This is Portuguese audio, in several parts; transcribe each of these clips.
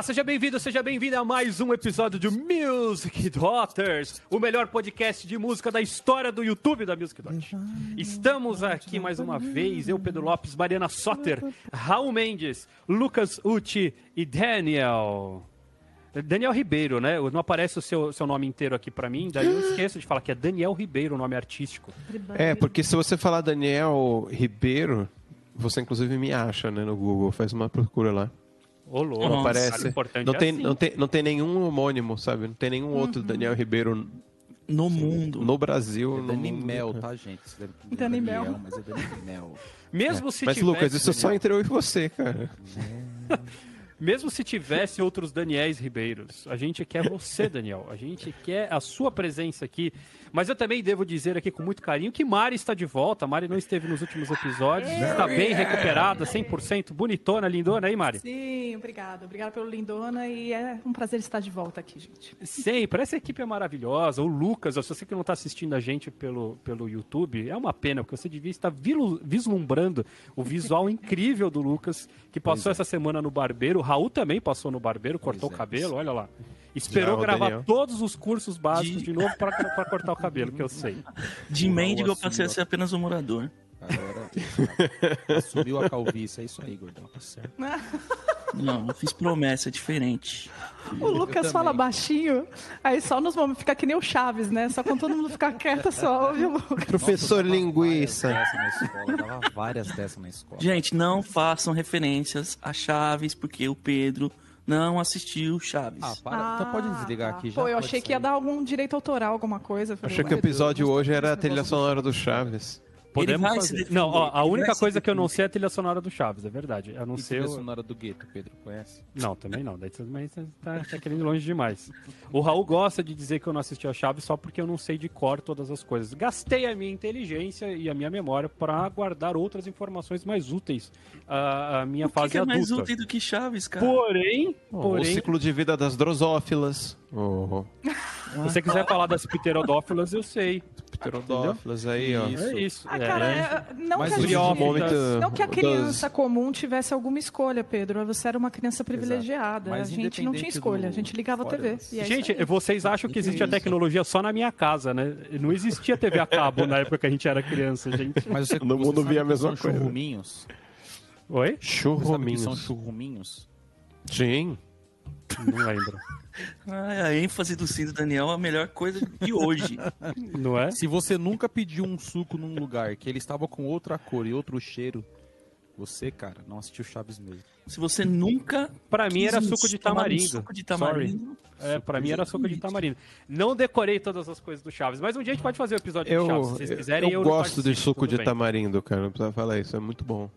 Olá, seja bem-vindo, seja bem-vinda a mais um episódio de Music Daughters, o melhor podcast de música da história do YouTube da Music Daughters. Estamos aqui mais uma vez, eu, Pedro Lopes, Mariana Soter, Raul Mendes, Lucas Uti e Daniel. Daniel Ribeiro, né? Não aparece o seu, seu nome inteiro aqui pra mim, daí eu esqueço de falar que é Daniel Ribeiro o nome artístico. É, porque se você falar Daniel Ribeiro, você inclusive me acha, né, no Google. Faz uma procura lá. Ô, louco, Não aparece. importante Não é tem, assim. não, tem, não tem nenhum homônimo, sabe? Não tem nenhum outro Daniel Ribeiro No mundo. no Brasil. É no Dani mundo. Mel, tá, gente? Você deve entender Dani Daniel, Mel. Mas é Dani Mel. Mesmo se Mas, tivesse, Lucas, isso é só Daniel, entre eu e você, cara. Mesmo se tivesse outros Daniéis Ribeiros, a gente quer você, Daniel. A gente quer a sua presença aqui. Mas eu também devo dizer aqui com muito carinho que Mari está de volta. Mari não esteve nos últimos episódios. Está bem recuperada, 100%, bonitona, lindona aí, Mari? Sim, obrigada. Obrigada pelo Lindona e é um prazer estar de volta aqui, gente. Sempre. Essa equipe é maravilhosa. O Lucas, se você que não está assistindo a gente pelo, pelo YouTube, é uma pena, porque você devia estar vilu- vislumbrando o visual incrível do Lucas, que passou essa semana no barbeiro. O Raul também passou no barbeiro, cortou é. o cabelo, olha lá. Esperou Já, gravar Daniel. todos os cursos básicos De- de novo para cortar o cabelo, que eu sei. De mendigo eu passei a ser apenas um morador. Agora assumiu a calvície, é isso aí, gordão. Tá certo. Não, eu fiz promessa é diferente. O Lucas fala baixinho, aí só nos momentos fica que nem o Chaves, né? Só quando todo mundo fica quieto, só ouve o Lucas. Professor Nossa, Linguiça. Várias dessas na escola, dava várias dessas na escola. Gente, não façam referências a Chaves, porque o Pedro não assistiu Chaves. Ah, para. então pode desligar tá. aqui já. Pô, eu achei que ia sair. dar algum direito autoral, alguma coisa. Achei que o episódio hoje era a trilha sonora do Chaves. Podemos fazer. Não, ó, a única coisa que eu não sei é a trilha sonora do Chaves, é verdade. A não E ser. trilha o- sonora do gueto, Pedro, conhece? Não, também não. Daí você também tá, tá- tá querendo ir longe demais. O Raul gosta de dizer que eu não assisti a Chaves só porque eu não sei de cor todas as coisas. Gastei a minha inteligência e a minha memória para guardar outras informações mais úteis à, à minha o que, fase que é mais adulta. útil do que Chaves, cara? Porém, O porém, ciclo de vida das drosófilas. O se você quiser falar das pterodófilas, eu sei. Pterodófilas aí, ó. Isso. É isso. Ah, é. cara, é- não, Mas que a o gente- não que a das- criança comum tivesse alguma escolha, Pedro. Você era uma criança privilegiada. Mas a gente não tinha escolha. do- A gente ligava a Fora TV. isso. E é Gente, vocês acham que existe a tecnologia só na minha casa, né? Não existia TV a cabo na época que a gente era criança, gente. Mas você, Todo você mundo via a mesma coisa. Churruminhos? Oi? Você sabe que são Churrominhos. churruminhos? Sim. Não lembro. Ah, a ênfase do Cinto Daniel é a melhor coisa de hoje. Não é? Se você nunca pediu um suco num lugar que ele estava com outra cor e outro cheiro, você, cara, não assistiu Chaves mesmo. Se você nunca. Pra mim era suco de um tamarindo. Suco de tamarindo. É, pra mim era suco de tamarindo. Não decorei todas as coisas do Chaves, mas um dia a gente pode fazer o episódio Eu, do Chaves, se vocês quiserem. eu Eu, gosto de suco de bem. tamarindo, cara. Não precisa falar isso. É muito bom.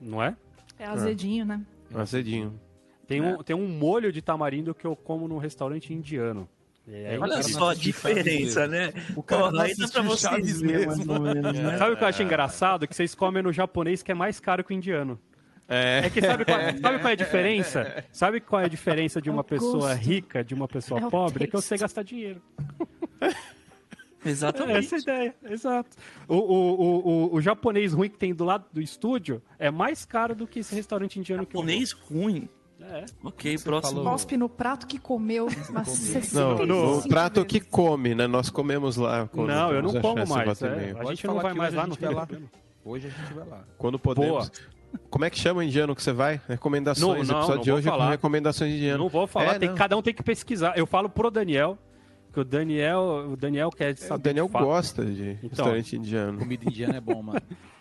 Não é? É azedinho, né? Azedinho. Tem um, tem um molho de tamarindo que eu como num restaurante indiano. E aí- Olha só a diferença, né? O cara dá pra vocês mesmo. menos, né? Sabe o que eu acho engraçado? Que vocês comem no japonês que é mais caro que o indiano. É. É que sabe qual, sabe qual é a diferença? Sabe qual é a diferença de uma o pessoa gosto. rica de uma pessoa É pobre? É que eu sei gastar dinheiro. É Exatamente. essa a ideia, exato. O, o, o, o, o japonês ruim que tem do lado do estúdio é mais caro do que esse restaurante indiano que eu vou. Japonês ruim. É. Ok, próximo. falou- Cospe no prato que comeu. Mas Não, 65 no vezes. prato que come, né? Nós comemos lá. quando Não, eu não como mais. é. A Pode gente não vai mais lá no vai lá. Rio. Hoje a gente vai lá. Quando podemos. Como é que chama o indiano que você vai? Recomendações. Não, não, o episódio não de hoje é falar. com recomendações de indiano. Não vou falar, É, tem- não. cada um tem que pesquisar. Eu falo pro Daniel, que o Daniel, o Daniel quer saber. É, O Daniel gosta de Então. restaurante indiano. Comida indiana é bom, mano.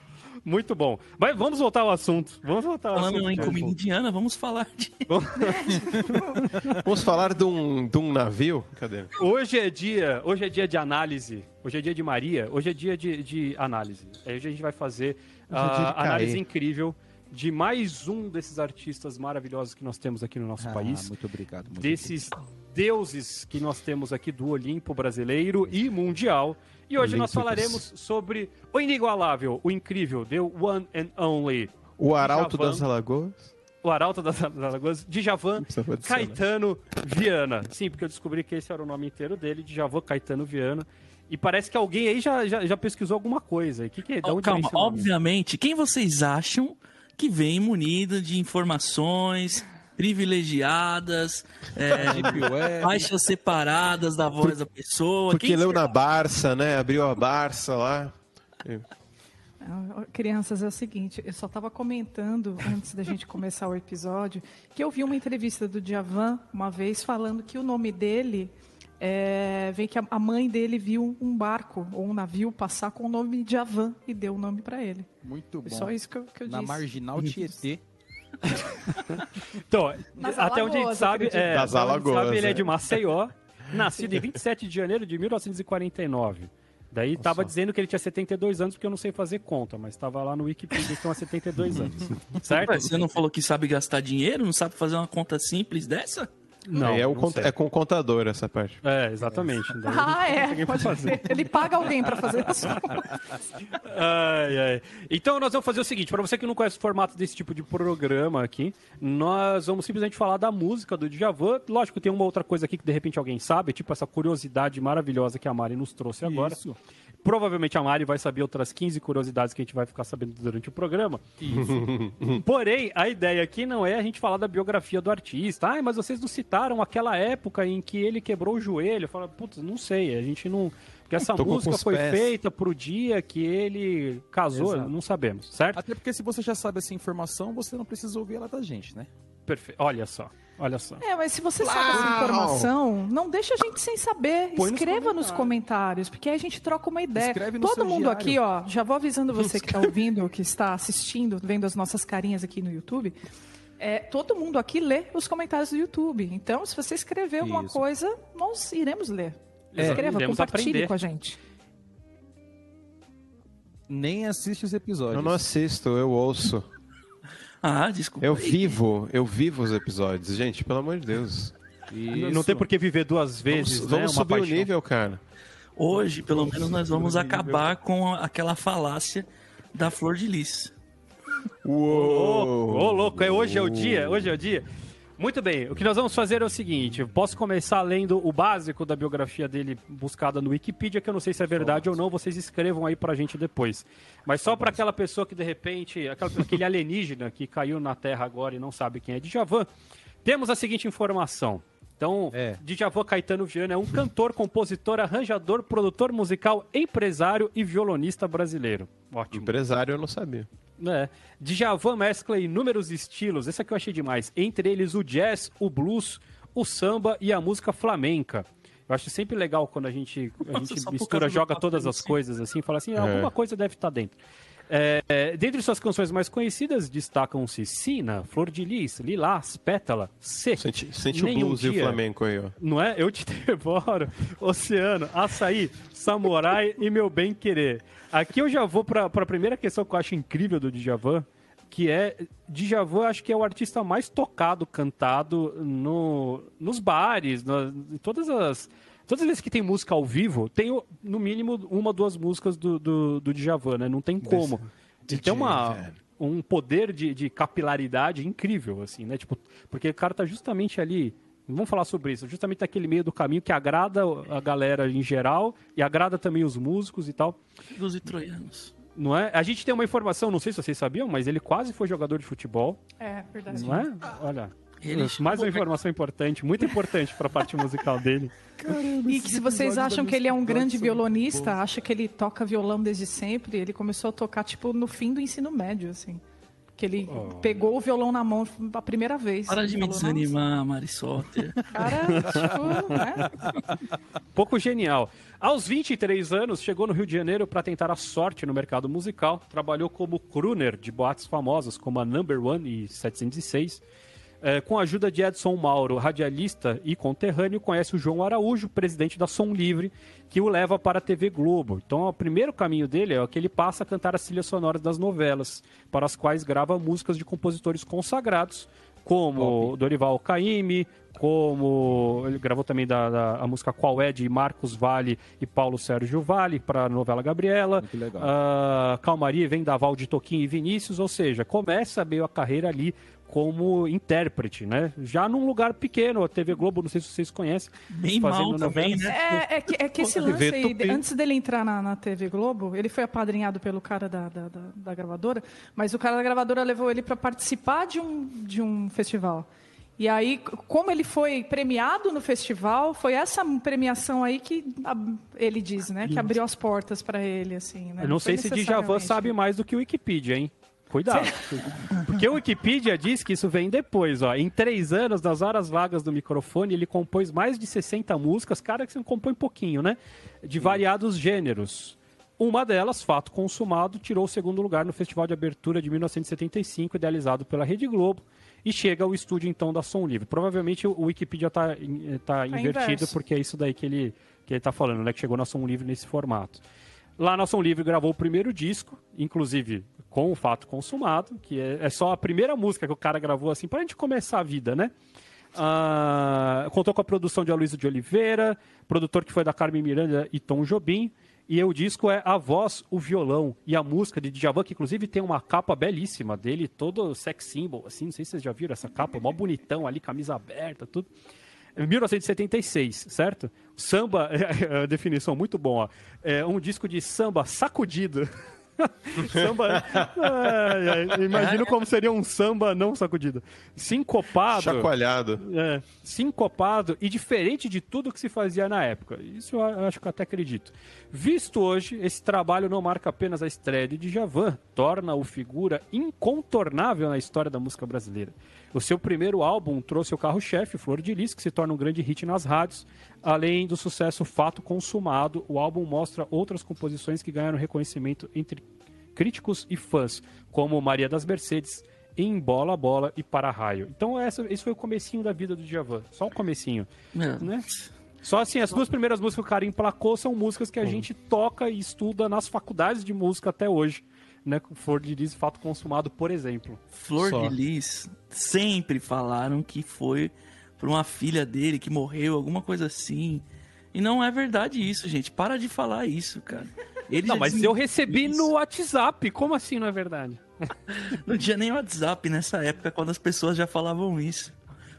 Muito bom. Mas vamos voltar ao assunto. Vamos voltar ao Falando assunto. em cara. comida indiana, vamos falar de. Vamos falar de um, de um navio? Cadê? Hoje é dia, hoje é dia de análise. Hoje é dia de Maria. Hoje é dia de, de análise. Aí Hoje a gente vai fazer é a análise incrível de mais um desses artistas maravilhosos que nós temos aqui no nosso Ah, país. muito obrigado. Muito desses deuses que nós temos aqui do Olimpo brasileiro e mundial. E hoje nós falaremos sobre o inigualável, o incrível, the one and only, O Arauto Djavan. das Alagoas? o Arauto das Alagoas, Djavan. Caetano Viana. Sim, porque eu descobri que esse era o nome inteiro dele, Djavan Caetano Viana. E parece que alguém aí já, já, já pesquisou alguma coisa. O que, que é? Oh, onde calma, obviamente, quem vocês acham que vem munido de informações privilegiadas, é, Deep Web. faixas separadas da voz da pessoa. Porque Quem leu será? na Barça, né? Abriu a Barça lá. Ah, Crianças, é o seguinte, eu só estava comentando antes da gente começar o episódio que eu vi uma entrevista do Djavan uma vez falando que o nome dele é, vem que a- mãe dele viu um barco ou um navio passar com o nome Djavan e deu o nome para ele. Muito bom. Foi só isso que eu, que eu Na disse. Marginal Tietê. Então, Nas até onde a gente sabe, é, Das Alagoas, sabe, ele é é. de Maceió, nascido em 27 de janeiro de 1949. Daí tava dizendo que ele tinha 72 anos, porque eu não sei fazer conta, mas tava lá no Wikipedia que estão há 72 anos. certo? Você não falou que sabe gastar dinheiro? Não sabe fazer uma conta simples dessa? Não, é, o não é com o contador essa parte. É, exatamente. Ah, é. conseguem Pode fazer. Ele paga alguém para fazer isso. Ai, ai. Então nós vamos fazer o seguinte, para você que não conhece o formato desse tipo de programa aqui, nós vamos simplesmente falar da música do Djavan. Lógico, tem uma outra coisa aqui que de repente alguém sabe, tipo essa curiosidade maravilhosa que a Mari nos trouxe agora. Isso. Provavelmente a Mari vai saber outras 15 curiosidades que a gente vai ficar sabendo durante o programa. Porém, a ideia aqui não é a gente falar da biografia do artista. Ah, mas vocês não citaram aquela época em que ele quebrou o joelho. Fala, putz, não sei, a gente não. Porque essa Tocou música foi pés. feita pro dia que ele casou, Exato. não sabemos, certo? Até porque se você já sabe essa informação, você não precisa ouvir ela da gente, né? Perfeito. Olha só, olha só. É, mas se você sabe essa Uau! informação, não deixa a gente sem saber. Põe nos Escreva nos comentários, porque aí a gente troca uma ideia. Escreve no Todo seu mundo diário. aqui, ó, já vou avisando você que está ouvindo, que está assistindo, vendo as nossas carinhas aqui no YouTube. É, todo mundo aqui lê os comentários do YouTube. Então, se você escrever alguma Isso. coisa, nós iremos ler. É, Escreva, iremos compartilhe aprender. com a gente. Nem assiste os episódios. Eu não assisto, eu ouço. Ah, desculpa. Eu vivo, eu vivo os episódios. Gente, pelo amor de Deus. Não- Não tem por que viver duas vezes, Vamos, né? vamos subir o paixão. nível, cara. Hoje, pelo menos, nós vamos acabar com aquela falácia da flor de lis. Ô, ô, louco, é hoje é o dia, hoje é o dia. Muito bem, o que nós vamos fazer é o seguinte: eu posso começar lendo o básico da biografia dele buscada no Wikipedia, que eu não sei se é verdade ou não, vocês escrevam aí pra gente depois. Mas só pra aquela pessoa que de repente, aquela, aquele alienígena que caiu na Terra agora e não sabe quem é Djavan, temos a seguinte informação. Então, É. Djavan Caetano Viana é um cantor, compositor, arranjador, produtor musical, empresário e violonista brasileiro. Ótimo. Empresário eu não sabia. É. Djavan mescla inúmeros estilos, esse aqui eu achei demais. Entre eles o jazz, o blues, o samba e a música flamenca. Eu acho sempre legal quando a gente, a Nossa, gente mistura, joga todas as coisas assim, fala assim, alguma coisa deve estar dentro. É, dentre suas canções mais conhecidas destacam-se Sina, Flor de Lis, Lilás, Pétala, C. Sente, sente o blues e o dia. flamenco aí, ó. Não é? Eu te devoro, Oceano, Açaí, Samurai e Meu Bem Querer. Aqui eu já vou para a primeira questão que eu acho incrível do Djavan, que é, Djavan acho que é o artista mais tocado, cantado no, nos bares, na- em todas as... Todas as vezes que tem música ao vivo, tem no mínimo uma ou duas músicas do, do, do Djavan, né? Não tem como. Ele tem uma, um poder de, de capilaridade incrível, assim, né? Tipo, porque o cara tá justamente ali. Vamos falar sobre isso, justamente naquele meio do caminho que agrada a galera em geral e agrada também os músicos e tal. Dos e troianos. Não é? A gente tem uma informação, não sei se vocês sabiam, mas ele quase foi jogador de futebol, É, verdade. não é? Olha, Ele mais uma informação importante, muito importante para a parte musical dele. E que se vocês acham que ele é um grande violonista, acha que ele toca violão desde sempre, ele começou a tocar, tipo, no fim do ensino médio, assim. Que ele pegou o violão na mão a primeira vez. Para de me falou, "Nossa, desanimar, Marisotter. Cara, tipo, né? Pouco genial. Aos 23 anos, chegou no Rio de Janeiro para tentar a sorte no mercado musical. Trabalhou como crooner de boates famosas como a Number One e 706. É, com a ajuda de Edson Mauro, radialista e conterrâneo, conhece o João Araújo, presidente da Som Livre, que o leva para a TV Globo. Então, o primeiro caminho dele é que ele passa a cantar as trilhas sonoras das novelas, para as quais grava músicas de compositores consagrados, como Dorival Caymmi, como ele gravou também da, da- a música Qual é de Marcos Vale e Paulo Sérgio Vale para a novela Gabriela. Legal. Ah, Calmaria, Vendaval de Toquinho e Vinícius, ou seja, começa meio a carreira ali como intérprete, né? Já num lugar pequeno, a TV Globo, não sei se vocês conhecem, Bem fazendo mal também, né? É, é que, é que esse lance aí, Tupi. antes dele entrar na, na TV Globo, ele foi apadrinhado pelo cara da, da, da- da gravadora, mas o cara da gravadora levou ele para participar de um, de um festival. E aí, como ele foi premiado no festival, foi essa premiação aí que a- ele diz, né? Que abriu as portas para ele, assim. Né? Eu não foi sei se Djavan sabe mais do que o Wikipedia, hein? Cuidado. Porque o Wikipedia diz que isso vem depois, ó. Em três anos, nas horas vagas do microfone, ele compôs mais de 60 músicas, cara que você compõe pouquinho, né? De variados gêneros. Uma delas, Fato Consumado, tirou o segundo lugar no Festival de Abertura de 1975, idealizado pela Rede Globo, e chega ao estúdio, então, da Som Livre. Provavelmente o Wikipedia está tá invertido, inverso. porque é isso daí que ele, que ele tá falando, né? Que chegou na Som Livre nesse formato. Lá na Som Livre gravou o primeiro disco, inclusive com o Fato Consumado, que é, é só a primeira música que o cara gravou assim, pra gente começar a vida, né? Ah, contou com a produção de Aloysio de Oliveira, produtor que foi da Carmen Miranda e Tom Jobim. E o disco é A Voz, o Violão e a música de Djavan, que inclusive tem uma capa belíssima dele, todo sex symbol, assim, não sei se vocês já viram essa capa, mó bonitão ali, camisa aberta, tudo. Em 1976, certo? Samba, a definição muito bom, ó. É um disco de samba sacudido. samba. Ai, ai, imagino como seria um samba não sacudido. Sincopado. Chacoalhado. É, sincopado e diferente de tudo que se fazia na época. Isso eu acho que eu até acredito. Visto hoje, esse trabalho não marca apenas a estreia de Djavan, torna-o figura incontornável na história da música brasileira. O seu primeiro álbum trouxe o carro-chefe, Flor de Lis, que se torna um grande hit nas rádios. Além do sucesso Fato Consumado, o álbum mostra outras composições que ganharam reconhecimento entre críticos e fãs, como Maria das Mercedes, Em Bola Bola e Para Raio. Então essa, esse foi o comecinho da vida do Djavan, só o comecinho, É. né? Só assim, as duas primeiras músicas que o cara emplacou são músicas que a gente toca e estuda nas faculdades de música até hoje, né? Com Flor de Lis Fato Consumado, por exemplo. Flor Só. de Lis sempre falaram que foi por uma filha dele que morreu, alguma coisa assim. E não é verdade isso, gente. Para de falar isso, cara. Ele Não, mas eu recebi isso. no WhatsApp, como assim não é verdade? Não tinha nem WhatsApp nessa época, quando as pessoas já falavam isso.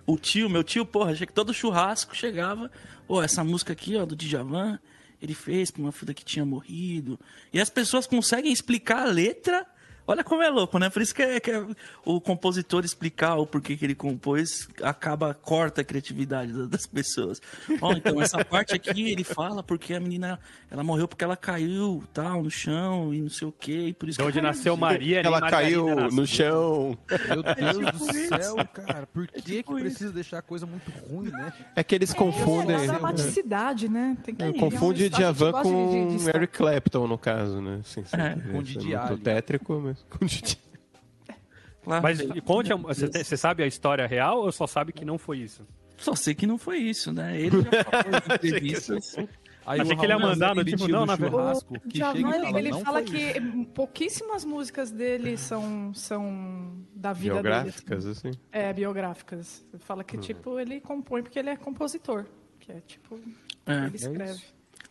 O tio, meu tio, porra, achei que todo churrasco chegava. Pô, essa música aqui, ó, do Djavan, ele fez pra uma filha que tinha morrido. E as pessoas conseguem explicar a letra. Olha como é louco, né? Por isso que, é, que é o compositor explicar o porquê que ele compôs acaba, corta a criatividade da- das pessoas. Ó, então essa parte aqui ele fala porque a menina, ela morreu porque ela caiu, tal, no chão e não sei o quê. E por isso De onde que nasceu Maria, Ela caiu nasceu. no chão. Meu Deus do isso. céu, cara. Por que, tipo que precisa deixar a coisa muito ruim, né? É que eles confundem. É, dramaticidade, né? Tem que É, confunde Djavan gosta de- com de- de- Eric Clapton, no caso, né? Assim, sem É, com muito Ali. tétrico, mas Claro. Mas e conte, a- você, tem- você sabe a história real ou só sabe que não foi isso? Só sei que não foi isso, né? Ele já falou em entrevistas. Aí Achei que ele ia Raul mandar, Nazário, no tipo, não, na verdade. churrasco, O que Djavan, chega e ele, fala, ele "Não fala que isso." pouquíssimas músicas dele são, são da vida Biográficas, dele. assim. É, biográficas. Ele fala que, tipo, ele compõe porque ele é compositor. Que é, tipo, É. ele escreve.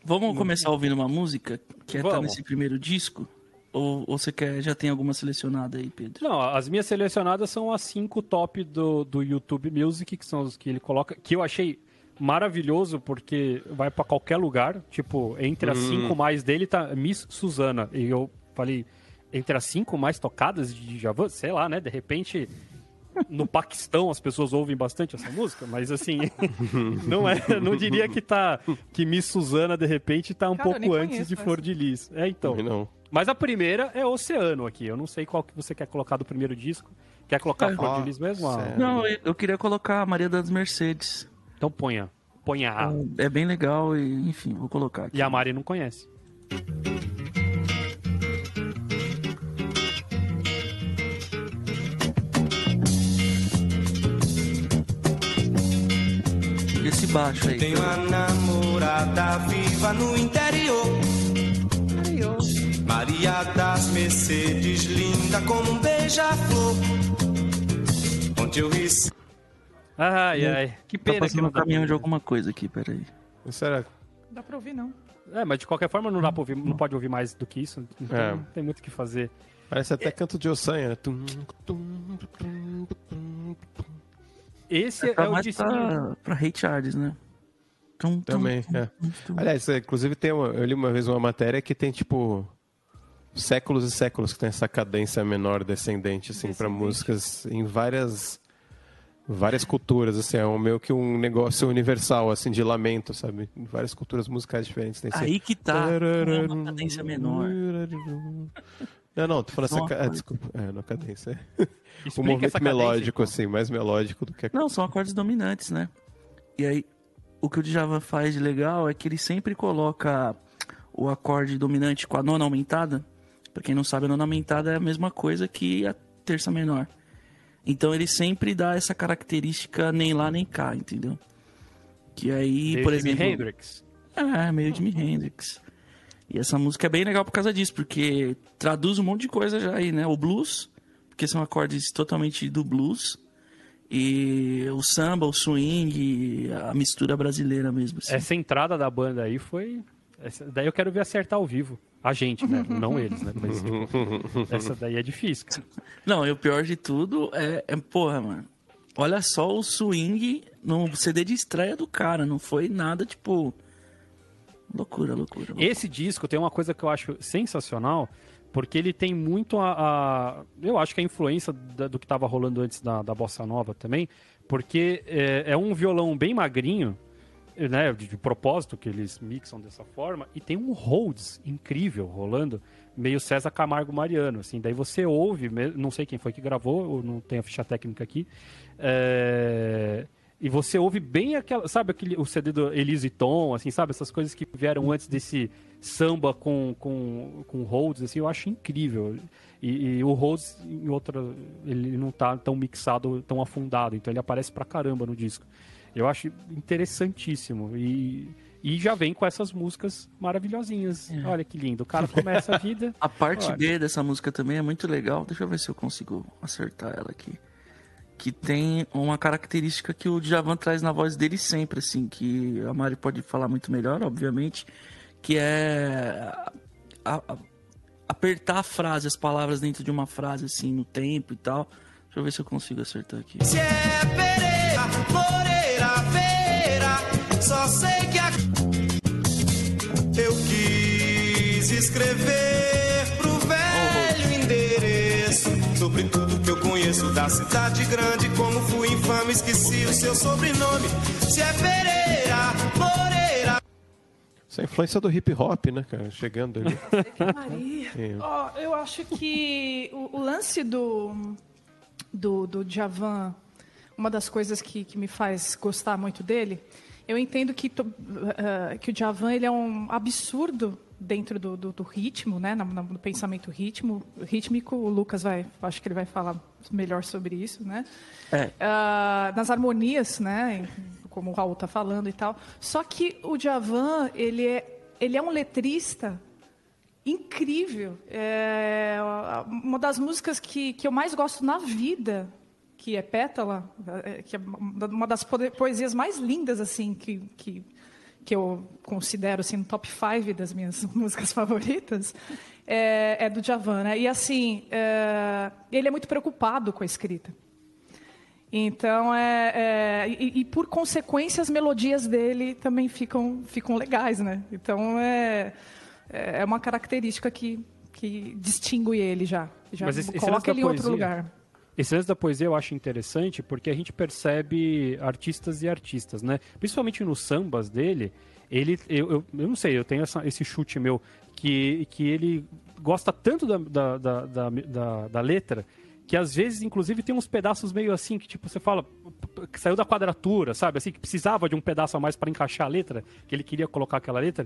Vamos começar ouvindo uma música que é tá nesse primeiro disco? Ou, ou você quer, já tem alguma selecionada aí, Pedro? Não, as minhas selecionadas são as cinco top do, do YouTube Music, que são os que ele coloca, que eu achei maravilhoso, porque vai pra qualquer lugar. Tipo, entre as cinco mais dele tá Miss Suzana. E eu falei, entre as cinco mais tocadas de Djavan, sei lá, né? De repente, no Paquistão as pessoas ouvem bastante essa música, mas assim, não é, não diria que tá que Miss Suzana de repente tá um Cara, pouco antes conheço de Flor de Lis. É, então. Não. Mas a primeira é Oceano aqui. Eu não sei qual que você quer colocar do primeiro disco. Quer colocar É. Flor de Lis mesmo? Ah. Não, eu, queria colocar a Maria das Mercedes. Então ponha. Ponha A. É bem legal e, enfim, vou colocar aqui. E a Mari não conhece. Esse baixo aí. Tenho uma namorada viva no interior. Maria das Mercedes, linda como um beija-flor. Onde eu recebi. Ai, ai. Que Tá pena que passando não um caminhão pra de alguma coisa aqui, peraí. Será? Não dá pra ouvir, não. É, mas de qualquer forma não dá pra ouvir, não pode ouvir mais do que isso. Então É. não tem muito o que fazer. Parece até canto de Ossanha. né? Tum, tum, tum, tum. Esse é, Tá o mais disquinho. pra, pra Ray Charles, né? Tum, tum, Também, tum, é. tum, tum. Aliás, é, inclusive tem uma, eu li uma vez uma matéria que tem tipo séculos e séculos que tem essa cadência menor descendente assim para músicas em várias Várias culturas, assim, é um, meio que um negócio universal, assim, de lamento, sabe? Várias culturas musicais diferentes. Tem Aí que tá. É uma cadência menor. Não, não, tô falando essa. ca- ah, coisa. desculpa, é, na cadência. O Explica movimento essa cadência, melódico, então. assim, mais melódico do que a Não, são acordes dominantes, né? E aí, o que o Djavan faz de legal é que ele sempre coloca o acorde dominante com a nona aumentada. Pra quem não sabe, a nona aumentada é a mesma coisa que a terça menor. Então ele sempre dá essa característica nem lá nem cá, entendeu? Que aí, Meio por Jimi exemplo. Hendrix. É, meio Jimi Hendrix. E essa música é bem legal por causa disso, porque traduz um monte de coisa já aí, né? O blues, porque são acordes totalmente do blues. E o samba, o swing, a mistura brasileira mesmo. assim. Essa entrada da banda aí foi. essa- daí eu quero ver acertar ao vivo. A gente, né? Não eles, né? Mas, tipo, essa daí é difícil, cara. Não, e o pior de tudo é, é, porra, mano. Olha só o swing no CD de estreia do cara. Não foi nada, tipo. Loucura, loucura. Esse disco tem uma coisa que eu acho sensacional, porque ele tem muito a. a- eu acho que a influência da- do que estava rolando antes da, da Bossa Nova também, porque é, é um violão bem magrinho, né, de, de propósito que eles mixam dessa forma, e tem um Rhodes incrível rolando, meio César Camargo Mariano, assim, daí você ouve, não sei quem foi que gravou, não tenho a ficha técnica aqui, é, e você ouve bem aquela, sabe aquele, o CD do Elise Tom, assim, sabe, essas coisas que vieram antes desse samba com, com, com Rhodes, assim, eu acho incrível. E, e o Rhodes, em outra, ele não tá tão mixado, tão afundado, então ele aparece pra caramba no disco. Eu acho interessantíssimo. E, e já vem com essas músicas maravilhosinhas. Olha que lindo. O cara começa a vida. A parte Olha. B dessa música também é muito legal. Deixa eu ver se eu consigo acertar ela aqui. Que tem uma característica que o Djavan traz na voz dele sempre, assim, que a Mari pode falar muito melhor, obviamente, que é a- a- apertar a frase, as palavras dentro de uma frase, assim, no tempo e tal. Deixa eu ver se eu consigo acertar aqui. Se é Pereira, Moreira, Feira, só sei que a... Eu quis escrever conheço da cidade grande, como fui infame, esqueci o seu sobrenome. Se é Pereira, Moreira, Isso é a influência do hip hop, né, cara? Chegando ali. Maria. É. Ó, eu acho que o, o lance do, do, do Djavan, uma das coisas que, que me faz gostar muito dele, eu entendo que, eh, que o Djavan ele é um absurdo dentro do, do, do ritmo, né, no, no pensamento ritmo, rítmico. O Lucas vai, acho que ele vai falar melhor sobre isso, né? É. Ah, nas harmonias, né? Como o Raul está falando e tal. Só que o Djavan, ele é, ele é um letrista incrível. É uma das músicas que, que eu mais gosto na vida, que é Pétala, é, que é uma das poe- poesias mais lindas assim que, que, que eu considero assim, no top 5 das minhas músicas favoritas, é, é do Djavan. Né? E assim, é, ele é muito preocupado com a escrita. Então, é, é, e, e, por consequência, as melodias dele também ficam, ficam legais, né? Então, é, é uma característica que, que distingue ele já. Já Mas esse- esse coloca da ele em outro lugar. Esse lance da poesia eu acho interessante porque a gente percebe artistas e artistas, né? Principalmente nos sambas dele, ele, eu, eu, eu não sei, eu tenho essa- esse chute meu, que, que ele gosta tanto da, da, da, da, da- letra que às vezes, inclusive, tem uns pedaços meio assim que, tipo, você fala, que saiu da quadratura, sabe? Assim, que precisava de um pedaço a mais para encaixar a letra, que ele queria colocar aquela letra,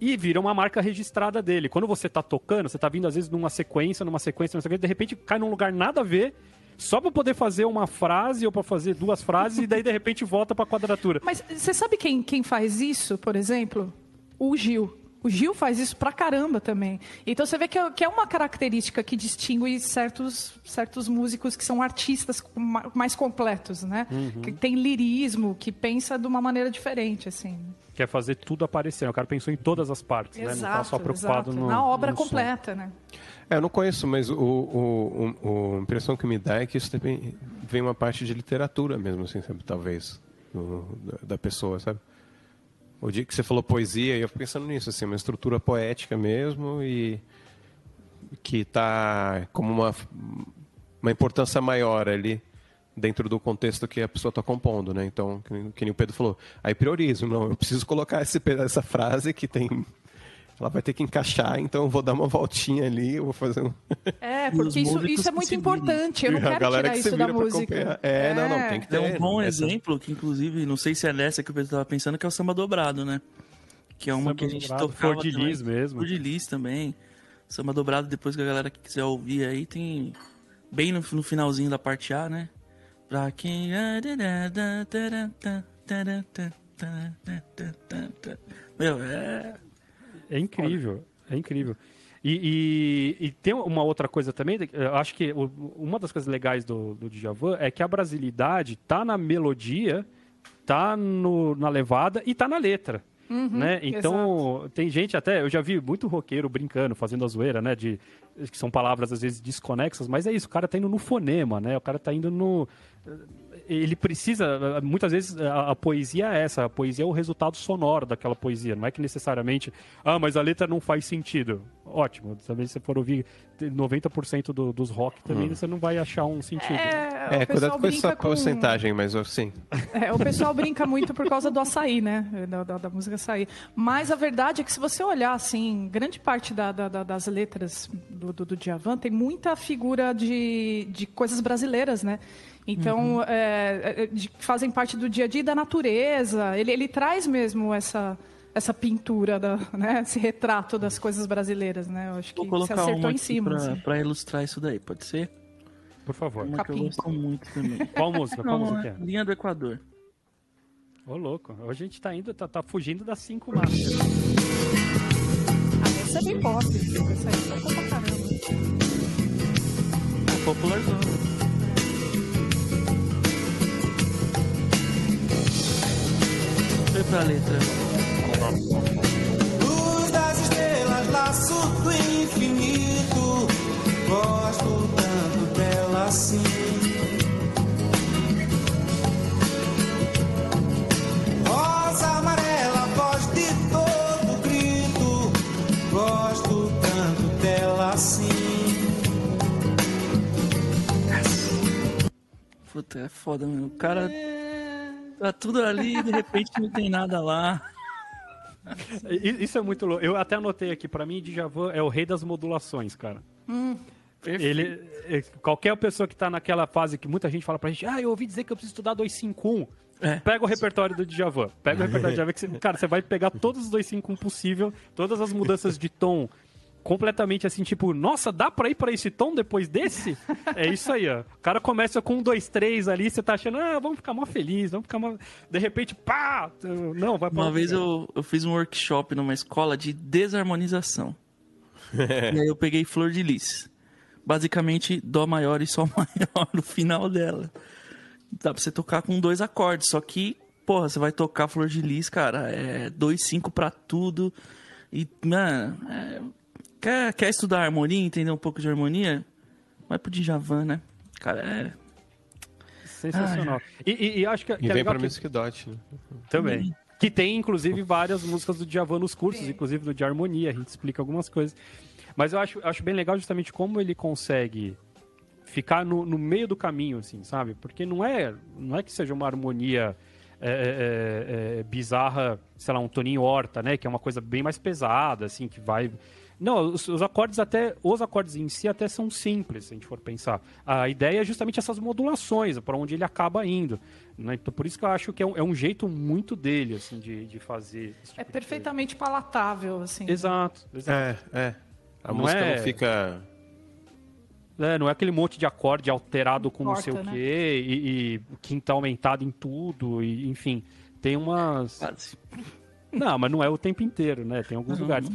e vira uma marca registrada dele. Quando você tá tocando, você tá vindo, às vezes, numa sequência, numa sequência, numa sequência, de repente cai num lugar nada a ver, só para poder fazer uma frase ou para fazer duas frases, e daí, de repente, volta pra quadratura. Mas você sabe quem, quem faz isso, por exemplo? O Gil. O Gil faz isso pra caramba também. Então você vê que é, que é uma característica que distingue certos, certos músicos que são artistas ma- mais completos, né? Que tem lirismo, que pensa de uma maneira diferente, assim. Quer fazer tudo aparecer. O cara pensou em todas as partes, né? Não tá só preocupado exato. no. Na obra no som. completa, né? É, eu não conheço, mas o, o, o- a impressão que me dá é que isso também vem uma parte de literatura mesmo, assim, sabe? Talvez, do- da, da pessoa, sabe? O dia que você falou poesia, eu fico pensando nisso, assim, uma estrutura poética mesmo e que está como uma, uma importância maior ali dentro do contexto que a pessoa está compondo, né? Então, que, nem- que nem o Pedro falou, aí priorizo, não, eu preciso colocar esse, essa frase que tem... Ela vai ter que encaixar, então eu vou dar uma voltinha ali, eu vou fazer um... É, porque isso, isso é muito importante. Eu não a quero galera tirar que isso da música. acompanhar. É, não, não, tem que É um ter. bom essa- exemplo, que inclusive, não sei se é nessa que o Pedro tava pensando, que é o samba dobrado, né? Que é uma Samba que a gente dobrado, tocava Flor de também. Lis mesmo. Flor de Lis também. Samba dobrado, depois que a galera que quiser ouvir aí, tem bem no, no finalzinho da parte A, né? Pra quem... Meu, é... É incrível, é incrível. E, e- e tem uma outra coisa também, eu acho que uma das coisas legais do, do Djavan é que a brasilidade tá na melodia, tá no- na levada e tá na letra. Né? Então, tem gente até, eu já vi muito roqueiro brincando, fazendo a zoeira, né? De, que são palavras às vezes desconexas, mas é isso, o cara tá indo no fonema, né? O cara tá indo no. Ele precisa, muitas vezes a, a poesia é essa, a poesia é o resultado sonoro daquela poesia, não é que necessariamente, ah, mas a letra não faz sentido. Ótimo, também se você for ouvir 90% do, dos rock também, você não vai achar um sentido. É, É, o cuidado pessoal com essa brinca com... porcentagem, mas assim. É, o pessoal brinca muito por causa do açaí, né? Da, da- da música açaí. Mas a verdade é que se você olhar, assim, grande parte da- da- da- das letras do, do, do Djavan tem muita figura de, de coisas brasileiras, né? Então, é, é, de- fazem parte do dia a dia e da natureza. Ele, ele traz mesmo essa, essa pintura, da, né? esse retrato das coisas brasileiras, né? Eu acho que Vou colocar acertou uma em cima. pra, assim. pra ilustrar isso daí, pode ser? Por favor. Uma que eu gosto muito também. Qual música? Qual Não, música é é? Linha do Equador. Ô, louco. Hoje a gente tá indo, tá, tá fugindo das cinco máscaras. Ah, essa é bem pop. Essa aí tocou pra caramba. É popularzão. Foi pra letra. Luz das estrelas, laço do infinito. Gosto tanto dela assim. Rosa amarela, voz de todo grito. Gosto tanto dela assim. Puta, é foda, meu. O cara tá tudo ali e de repente não tem nada lá. Isso é muito louco. Eu até anotei aqui, pra mim, Djavan é o rei das modulações, cara. Ele, é, qualquer pessoa que tá naquela fase que muita gente fala pra gente, ah, eu ouvi dizer que eu preciso estudar 251. É. Pega o repertório do Djavan. Pega o repertório do Djavan que você, cara, você vai pegar todos os 251 possível, todas as mudanças de tom completamente assim, tipo, nossa, dá pra ir pra esse tom depois desse? É isso aí, ó. O cara começa com um, dois, três ali, você tá achando, ah, vamos ficar mó feliz, vamos ficar mó... De repente, pá! Não, vai pra Uma vez eu, eu fiz um workshop numa escola de desarmonização. e aí eu peguei Flor de Lis. Basicamente, Dó maior e Sol maior no final dela. Dá pra você tocar com dois acordes, só que, porra, você vai tocar Flor de Lis, cara, é dois, cinco pra tudo. E, mano, é- quer, quer estudar harmonia, entender um pouco de harmonia? Vai pro Djavan, né? Cara, é... Sensacional. E, e- e acho que, que E é vem pra que- Music Dot, né? Também. Que tem, inclusive, várias músicas do Djavan nos cursos, inclusive do de harmonia, a gente explica algumas coisas. Mas eu acho, acho bem legal justamente como ele consegue ficar no, no meio do caminho, assim, sabe? Porque não é, não é que seja uma harmonia é, é, é, bizarra, sei lá, um Toninho Horta, né? Que é uma coisa bem mais pesada, assim, que vai... Não, os, os acordes até, os acordes em si até são simples, se a gente for pensar. A ideia é justamente essas modulações, para onde ele acaba indo. Né? Então, por isso que eu acho que é um, é um jeito muito dele, assim, de, de fazer. tipo É de perfeitamente palatável, assim. coisa. Exato, exato. É, é. A Não música é- não fica. É, não é aquele monte de acorde alterado com não Corta, sei o né? quê, e, e quinta aumentado em tudo, e, enfim. Tem umas. quase. Não, mas não é o tempo inteiro, né? Tem alguns lugares.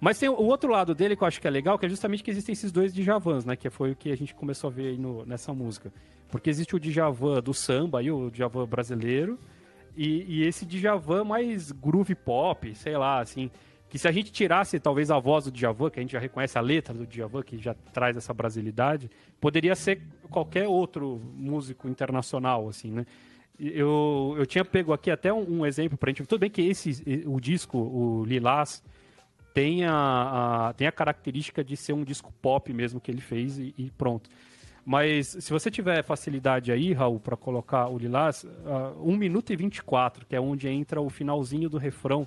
Mas tem o outro lado dele que eu acho que é legal, que é justamente que existem esses dois Djavans, né? Que foi o que a gente começou a ver no- nessa música. Porque existe o Djavan do samba, aí, o Djavan brasileiro, e, e esse Djavan mais groove pop, sei lá, assim. Que se a gente tirasse talvez a voz do Djavan, que a gente já reconhece a letra do Djavan, que já traz essa brasilidade, poderia ser qualquer outro músico internacional, assim, né? Eu, eu tinha pego aqui até um, um exemplo pra gente. Tudo bem que esse, o disco, o Lilás, tem a, a- tem a característica de ser um disco pop mesmo que ele fez e, e pronto. Mas se você tiver facilidade aí, Raul, para colocar o Lilás, uh, 1 minuto e 24, que é onde entra o finalzinho do refrão.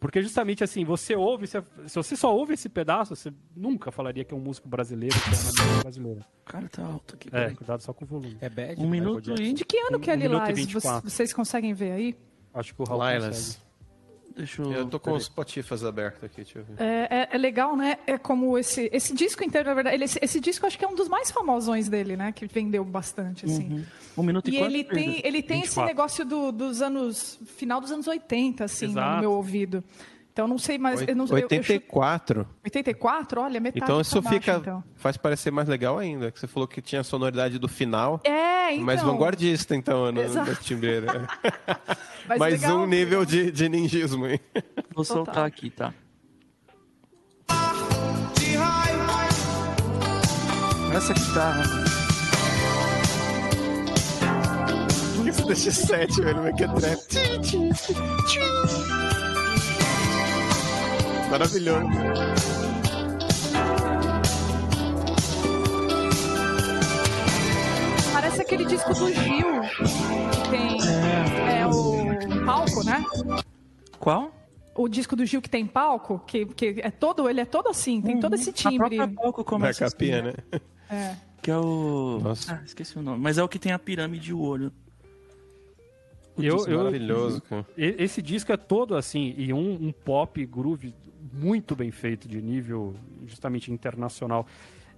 Porque justamente assim, você ouve, se, se você só ouve esse pedaço, você nunca falaria que é um músico brasileiro, que é uma música brasileira. O cara tá alto aqui. É, cuidado só com o volume. É bad? Um do minuto e... De que ano que é Um minuto e Lilás? 24. Vocês- Vocês conseguem ver aí? Acho que o Raul Lilas. consegue. Deixa eu... Eu tô com peraí. os Spotify abertos aqui, deixa eu ver. É, é- é legal, né? É como esse, esse disco inteiro, na verdade. ele- esse, esse disco acho que é um dos mais famosões dele, né? Que vendeu bastante, assim. Uhum. Um minuto e, E quanto, ele tem, ele tem esse 24. negócio do- dos anos. final dos anos 80, assim, Exato. no meu ouvido. Então não sei mais. Eu não, eu- eu chuto- 84. 84? Olha, metade Então isso baixo, fica. então. Faz parecer mais legal ainda. Que você falou que tinha a sonoridade do final. É, então. mais vanguardista, então, no, Exato. na timbreira. Mas mais legal, um nível de, de ninjismo, hein? Vou Total. soltar aqui, tá? Essa guitarra, você deixa 7, velho? Como Maravilhoso. Parece aquele disco do Gil, que tem. É o palco, né? Qual? O disco do Gil que tem palco, que, que é todo, ele é todo assim, tem todo esse A timbre. própria palco começa assim, capinha, né? É. Que é o... Nossa. Ah, esqueci o nome. Mas é o que tem a pirâmide e o olho. Eu, é eu, maravilhoso, cara. Esse disco é todo assim, e um, um pop groove muito bem feito, de nível justamente internacional.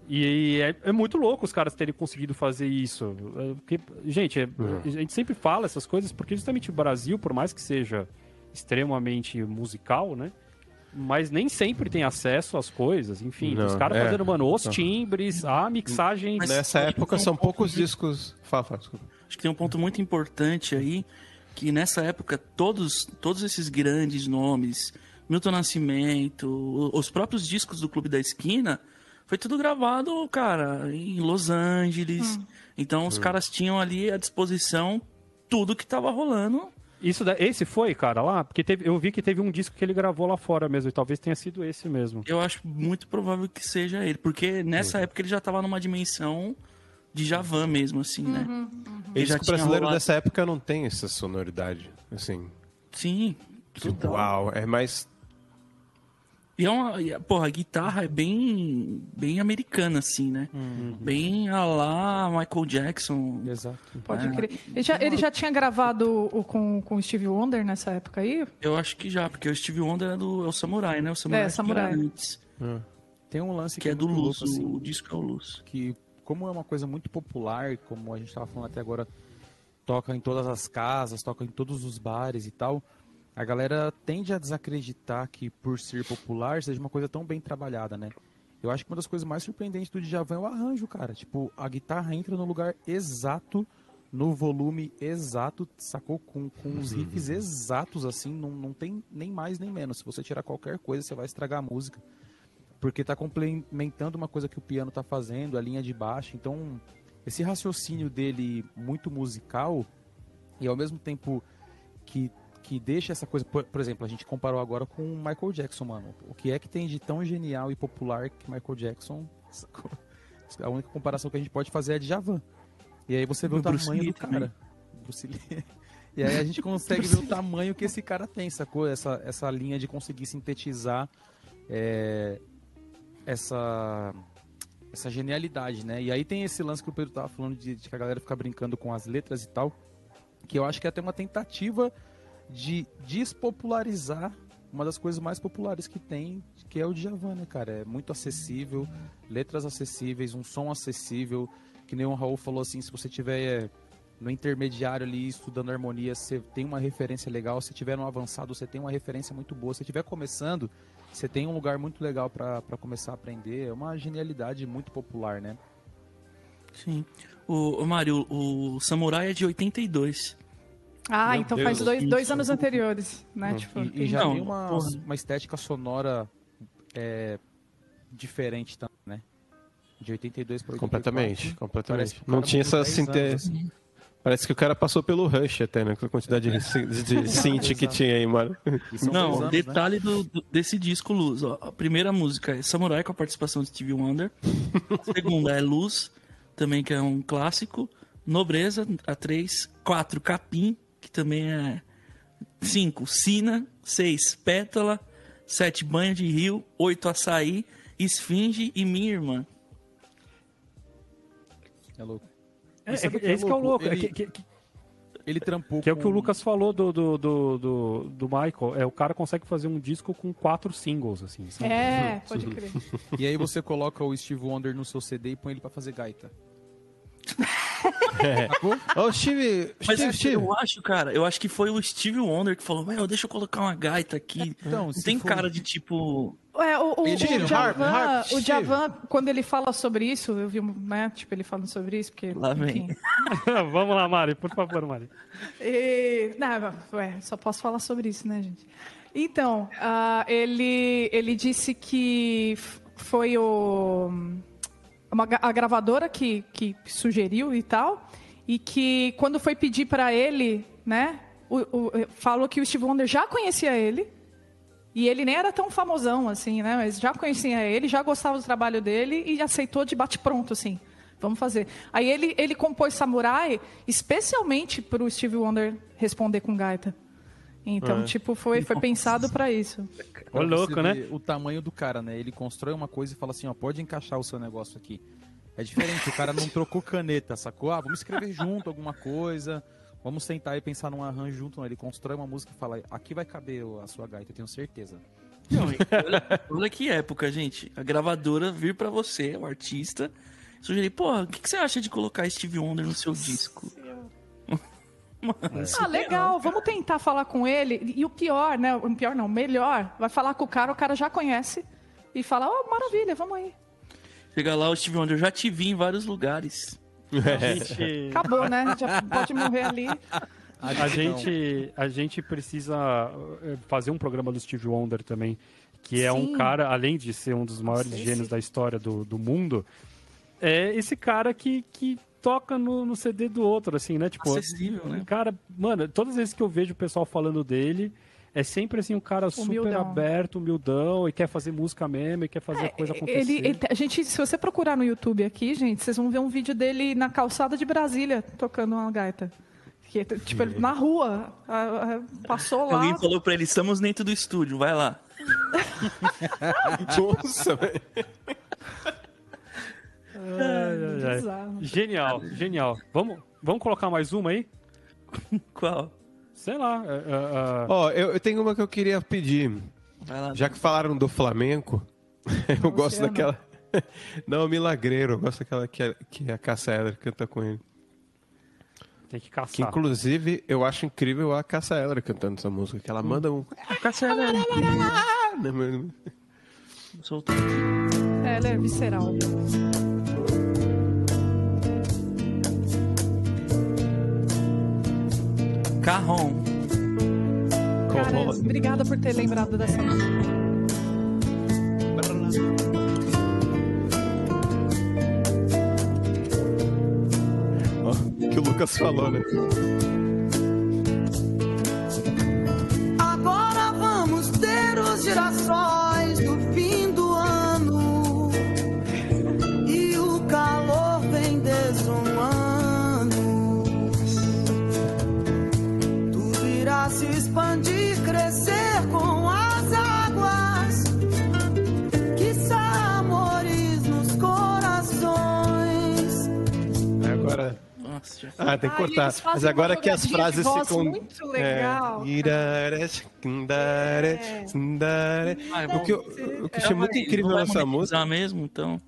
E é, é muito louco os caras terem conseguido fazer isso. É, porque, gente, é- a gente sempre fala essas coisas porque justamente o Brasil, por mais que seja extremamente musical, né? Mas nem sempre tem acesso às coisas, enfim. Não, os caras é. fazendo, mano, os timbres, a mixagem. Mas- Nessa época são um poucos pouco de- discos. Fala, fala, desculpa. Acho que tem um ponto muito importante aí, que nessa época todos, todos esses grandes nomes, Milton Nascimento, os próprios discos do Clube da Esquina, foi tudo gravado, cara, em Los Angeles. Então os caras tinham ali à disposição tudo que tava rolando. Isso da- esse foi, cara, lá? Porque teve- eu vi que teve um disco que ele gravou lá fora mesmo, e talvez tenha sido esse mesmo. Eu acho muito provável que seja ele, porque nessa época ele já tava numa dimensão de Javan mesmo, assim, né? Ele já Disco tinha brasileiro rolado- dessa época não tem essa sonoridade. Assim. Sim. Tipo, total. uau. É mais. E é uma. e, Porra, a guitarra é bem. bem americana, assim, né? Bem a lá Michael Jackson. Exato. Pode É. crer. Ele já, ele já tinha gravado o, com, com o Steve Wonder nessa época aí? Eu acho que já, porque o Steve Wonder é, do, é o Samurai, né? O Samurai, É, que Samurai. antes, Tem um lance que é do muito Luz. louco, assim, O disco é o Luz. que como é uma coisa muito popular, como a gente estava falando até agora, toca em todas as casas, toca em todos os bares e tal, a galera tende a desacreditar que por ser popular seja uma coisa tão bem trabalhada, né? Eu acho que uma das coisas mais surpreendentes do Djavan é o arranjo, cara. Tipo, a guitarra entra no lugar exato, no volume exato, sacou? Com, com os riffs exatos, assim, não, não tem nem mais nem menos. Se você tirar qualquer coisa, você vai estragar a música porque está complementando uma coisa que o piano está fazendo, a linha de baixo. Então, esse raciocínio dele muito musical e ao mesmo tempo que, que deixa essa coisa, por, por exemplo, a gente comparou agora com o Michael Jackson, mano. O que é que tem de tão genial e popular que Michael Jackson? sacou? A única comparação que a gente pode fazer é de Javan. E aí você vê o, Bruce tamanho do cara. Bruce Lee. E aí a gente consegue ver o tamanho que esse cara tem, sacou? Essa, essa linha de conseguir sintetizar é, essa essa genialidade, né? E aí tem esse lance que o Pedro tava falando de, de que a galera fica brincando com as letras e tal, que eu acho que é até uma tentativa de despopularizar uma das coisas mais populares que tem, que é o Djavan, né, cara? É muito acessível, letras acessíveis, um som acessível, que nem o Raul falou assim, se você tiver é, no intermediário ali estudando harmonia, você tem uma referência legal, se tiver no avançado, você tem uma referência muito boa, se estiver começando, você tem um lugar muito legal para começar a aprender. É uma genialidade muito popular, né? Sim. O, o Mário, o Samurai é de 82. Ah, Meu então Deus. faz dois, dois anos anteriores, né? Tipo, E, e já Não, tem uma, porra. uma estética sonora é, diferente também, né? De 82 para 84. Completamente, completamente. Parece que o Não tinha essa 10 anos, sinte... assim. Parece que o cara passou pelo Rush até, né? Com a quantidade de, de, de synth que tinha aí, mano. Não, anos, né? detalhe do, do- desse disco Luz. Ó. A primeira música é Samurai com a participação de Stevie Wonder. A segunda é Luz. também que é um clássico. Nobreza, a 3. 4, Capim, que também é 5, Sina. 6, Pétala. 7, Banho de Rio. 8, Açaí. Esfinge e Minha Irmã. É louco. É, o é esse que é o louco. é Ele, que, que- ele trampou que é o que o com- Lucas falou do, do, do, do, do Michael. É, o cara consegue fazer um disco com quatro singles, assim. sabe? É, pode crer. E aí você coloca o Steve Wonder no seu CD e põe ele pra fazer gaita. Ô, Steve, Mas Steve, Steve. eu acho, cara, eu acho que foi o Steve Wonder que falou, meu, deixa eu colocar uma gaita aqui. Então, Não tem for- cara de tipo. É, o, o, o Djavan, harp, harp, o. Djavan, quando ele fala sobre isso, eu vi, né, tipo, ele falando sobre isso, porque, Lá vem. Vamos lá, Mari, por favor, Mari. E, não, ué, só posso falar sobre isso, né, gente? Então, ah, ele, ele disse que foi o, uma, a gravadora que, que sugeriu e tal, e que quando foi pedir para ele, né, o, o- falou que o Steve Wonder já conhecia ele, e ele nem era tão famosão, assim, né? Mas já conhecia ele, já gostava do trabalho dele e aceitou de bate-pronto, assim. Vamos fazer. Aí ele, ele compôs Samurai especialmente para o Steve Wonder responder com gaita. Então, tipo, foi, foi pensado para isso. Ô, louco, né? O tamanho do cara, né? Ele constrói uma coisa e fala assim, ó, pode encaixar o seu negócio aqui. É diferente, o cara não trocou caneta, sacou? Ah, vamos escrever junto alguma coisa, vamos tentar e pensar num arranjo junto. Não, ele constrói uma música e fala, aqui vai caber a sua gaita, eu tenho certeza. Não, olha, olha que época, gente. A gravadora vir pra você, o artista, sugerir, porra, o que, que você acha de colocar Steve Wonder no seu disco? Mano, isso Ah, é legal, vamos tentar falar com ele. E o pior, né? O pior não, o melhor, vai falar com o cara, o cara já conhece. E fala, oh, maravilha, vamos aí. Chega lá, o Steve Wonder, eu já te vi em vários lugares. Gente, Acabou, né? Já pode morrer ali. a, gente, a gente precisa eh, fazer um programa do Steve Wonder também, que é um Sim. cara, além de ser um dos maiores gênios se- da história do, do mundo, é esse cara que, que toca no, no CD do outro, assim, né? Tipo, Acessível, né? Cara, mano, todas as vezes que eu vejo o pessoal falando dele, é sempre assim, um cara super Humildão. aberto, humildão, e quer fazer música mesmo, e quer fazer a coisa acontecer. É, Ele, ele- a gente, se você procurar no YouTube aqui, gente, vocês vão ver um vídeo dele na calçada de Brasília tocando uma gaita. Que, tipo, ele na rua, a- a- passou lá. Alguém falou pra ele, estamos dentro do estúdio, vai lá. Nossa, velho. Ai, ai. Genial, genial. Vamos, vamos colocar mais uma aí? Qual? Sei lá. é, é, é, Ó, eu, eu tenho uma que eu queria pedir. Vai lá. Já que falaram do Flamengo, eu gosto daquela. Não, Milagreiro, eu gosto daquela que, a- que a Eller canta com ele. tem que Que caçar. inclusive eu acho incrível a Cássia Eller cantando essa música, que ela manda um. Aqui. É, ela é visceral. Carrom. Cara, obrigada por ter lembrado dessa música. Ó, que o Lucas falou, né? Ah, tem que Ah, cortar. fazem Mas agora que as frases ficam. muito legal, É. Irare, skindare, skindare. Ah, é O que, o que achei muito incrível não vai nessa música. mesmo, então.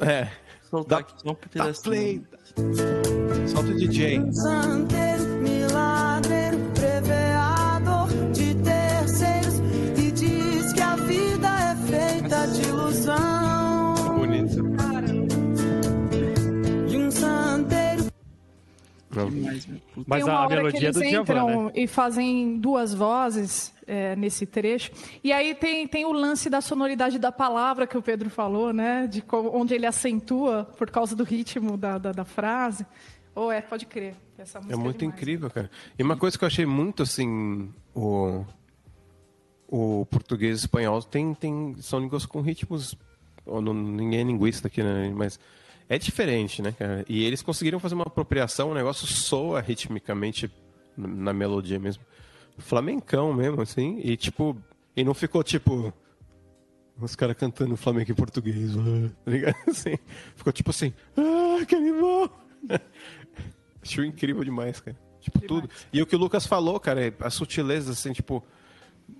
É. Soltar Dá- aqui só um Dá pedacinho. play. Solta o DJ. Demais. Mas Tem uma a hora que melodia é eles do Djavan, entram né? e fazem duas vozes é, nesse trecho. E aí tem, tem o lance da sonoridade da palavra que o Pedro falou, né? De co- onde ele acentua por causa do ritmo da, da, da frase. Ou é, pode crer. Essa É música muito demais. incrível, cara. E uma coisa que eu achei muito assim. O, o português e o espanhol tem, tem, são línguas com ritmos. ou não- ninguém é linguista aqui, né? Mas é diferente, né, cara? E eles conseguiram fazer uma apropriação, o negócio soa ritmicamente na melodia mesmo. Flamencão mesmo, assim, e tipo, e não ficou tipo os caras cantando flamenco em português, tá ligado? Assim, ficou tipo assim, ah, que animal! Achei incrível demais, cara. Tipo, tudo. E o que o Lucas falou, cara, é a sutileza, assim, tipo,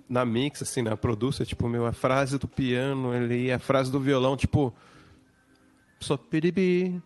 na mix, assim, na produção, tipo, meu, a frase do piano ali, a frase do violão, tipo, só piribi.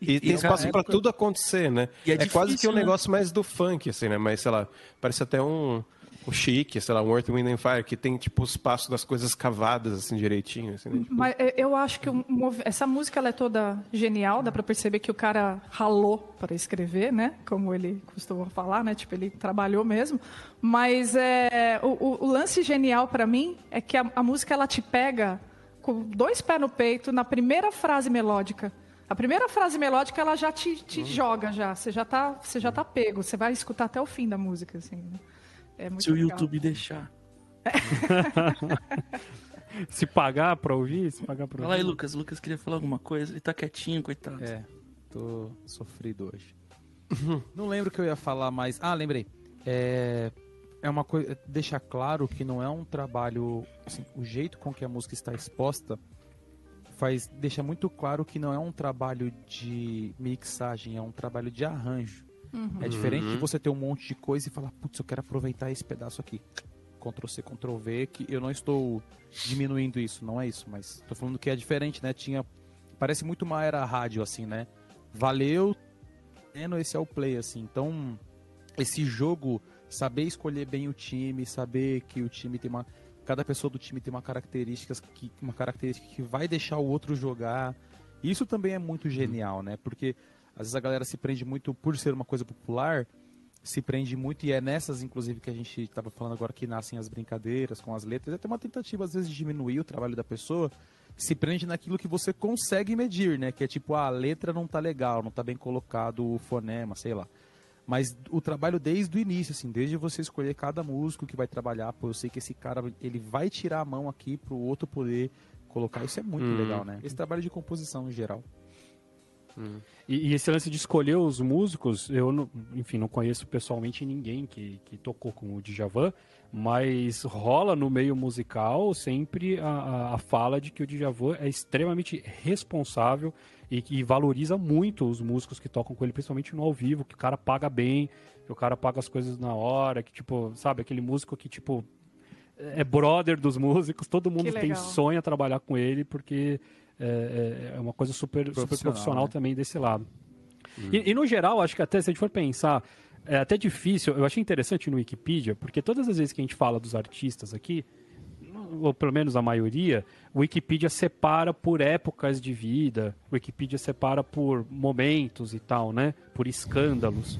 E, tem e espaço na pra época- tudo acontecer, né? E é é quase que difícil, um né? negócio mais do funk, assim, né? Mas, sei lá, parece até um, um chique, sei lá, um Earth, Wind and Fire, que tem, tipo, os passos das coisas cavadas, assim, direitinho, assim, né? Tipo, Mas é, eu acho que o essa música ela é toda genial, dá pra perceber que o cara ralou para escrever, né? Como ele costuma falar, né? Tipo, ele trabalhou mesmo. Mas é, o, o- o lance genial pra mim é que a, a música ela te pega com dois pés no peito na primeira frase melódica. A primeira frase melódica ela já te, te joga já, você já tá, você já tá pego, você vai escutar até o fim da música assim. né? É muito Se o legal. YouTube deixar. Se pagar pra ouvir, se pagar pra Fala aí, ouvir. Lucas. Lucas queria falar alguma coisa. Ele tá quietinho, coitado. É, tô sofrido hoje. não lembro o que eu ia falar, mas. Ah, lembrei. É, é uma coisa. Deixar claro que não é um trabalho. assim, o jeito com que a música está exposta faz. Deixa muito claro que não é um trabalho de mixagem, é um trabalho de arranjo. É diferente de você ter um monte de coisa e falar, putz, eu quero aproveitar esse pedaço aqui. Ctrl C, Ctrl V, que eu não estou diminuindo isso, não é isso, mas tô falando que é diferente, né? Tinha. Parece muito uma era rádio, assim, né? Valeu, tendo esse é o play, assim. Então, esse jogo, saber escolher bem o time, saber que o time tem uma. Cada pessoa do time tem uma característica que, uma característica que vai deixar o outro jogar. Isso também é muito genial, né? Porque às vezes a galera se prende muito, por ser uma coisa popular, se prende muito, e é nessas, inclusive, que a gente estava falando agora que nascem as brincadeiras com as letras. É até uma tentativa, às vezes, de diminuir o trabalho da pessoa. Se prende naquilo que você consegue medir, né? Que é tipo, ah, a letra não tá legal, não tá bem colocado o fonema, sei lá. Mas o trabalho desde o início, assim, desde você escolher cada músico que vai trabalhar, pô, eu sei que esse cara, ele vai tirar a mão aqui pro outro poder colocar, isso é muito legal, né? Esse trabalho de composição em geral. E, e esse lance de escolher os músicos, eu, não- enfim, não conheço pessoalmente ninguém que, que tocou com o Djavan, mas rola no meio musical sempre a, a, a fala de que o Djavan é extremamente responsável e que valoriza muito os músicos que tocam com ele, principalmente no ao vivo, que o cara paga bem, que o cara paga as coisas na hora, que, tipo, sabe, aquele músico que, tipo, é brother dos músicos, todo mundo tem legal. sonha trabalhar com ele, porque é, é- é uma coisa super super Profissional, profissional né? também desse lado. E, e no geral, acho que até se a gente for pensar, é até difícil, eu achei interessante no Wikipedia, porque todas as vezes que a gente fala dos artistas aqui, ou pelo menos a maioria, o Wikipedia separa por épocas de vida, o Wikipedia separa por momentos e tal, né? Por escândalos.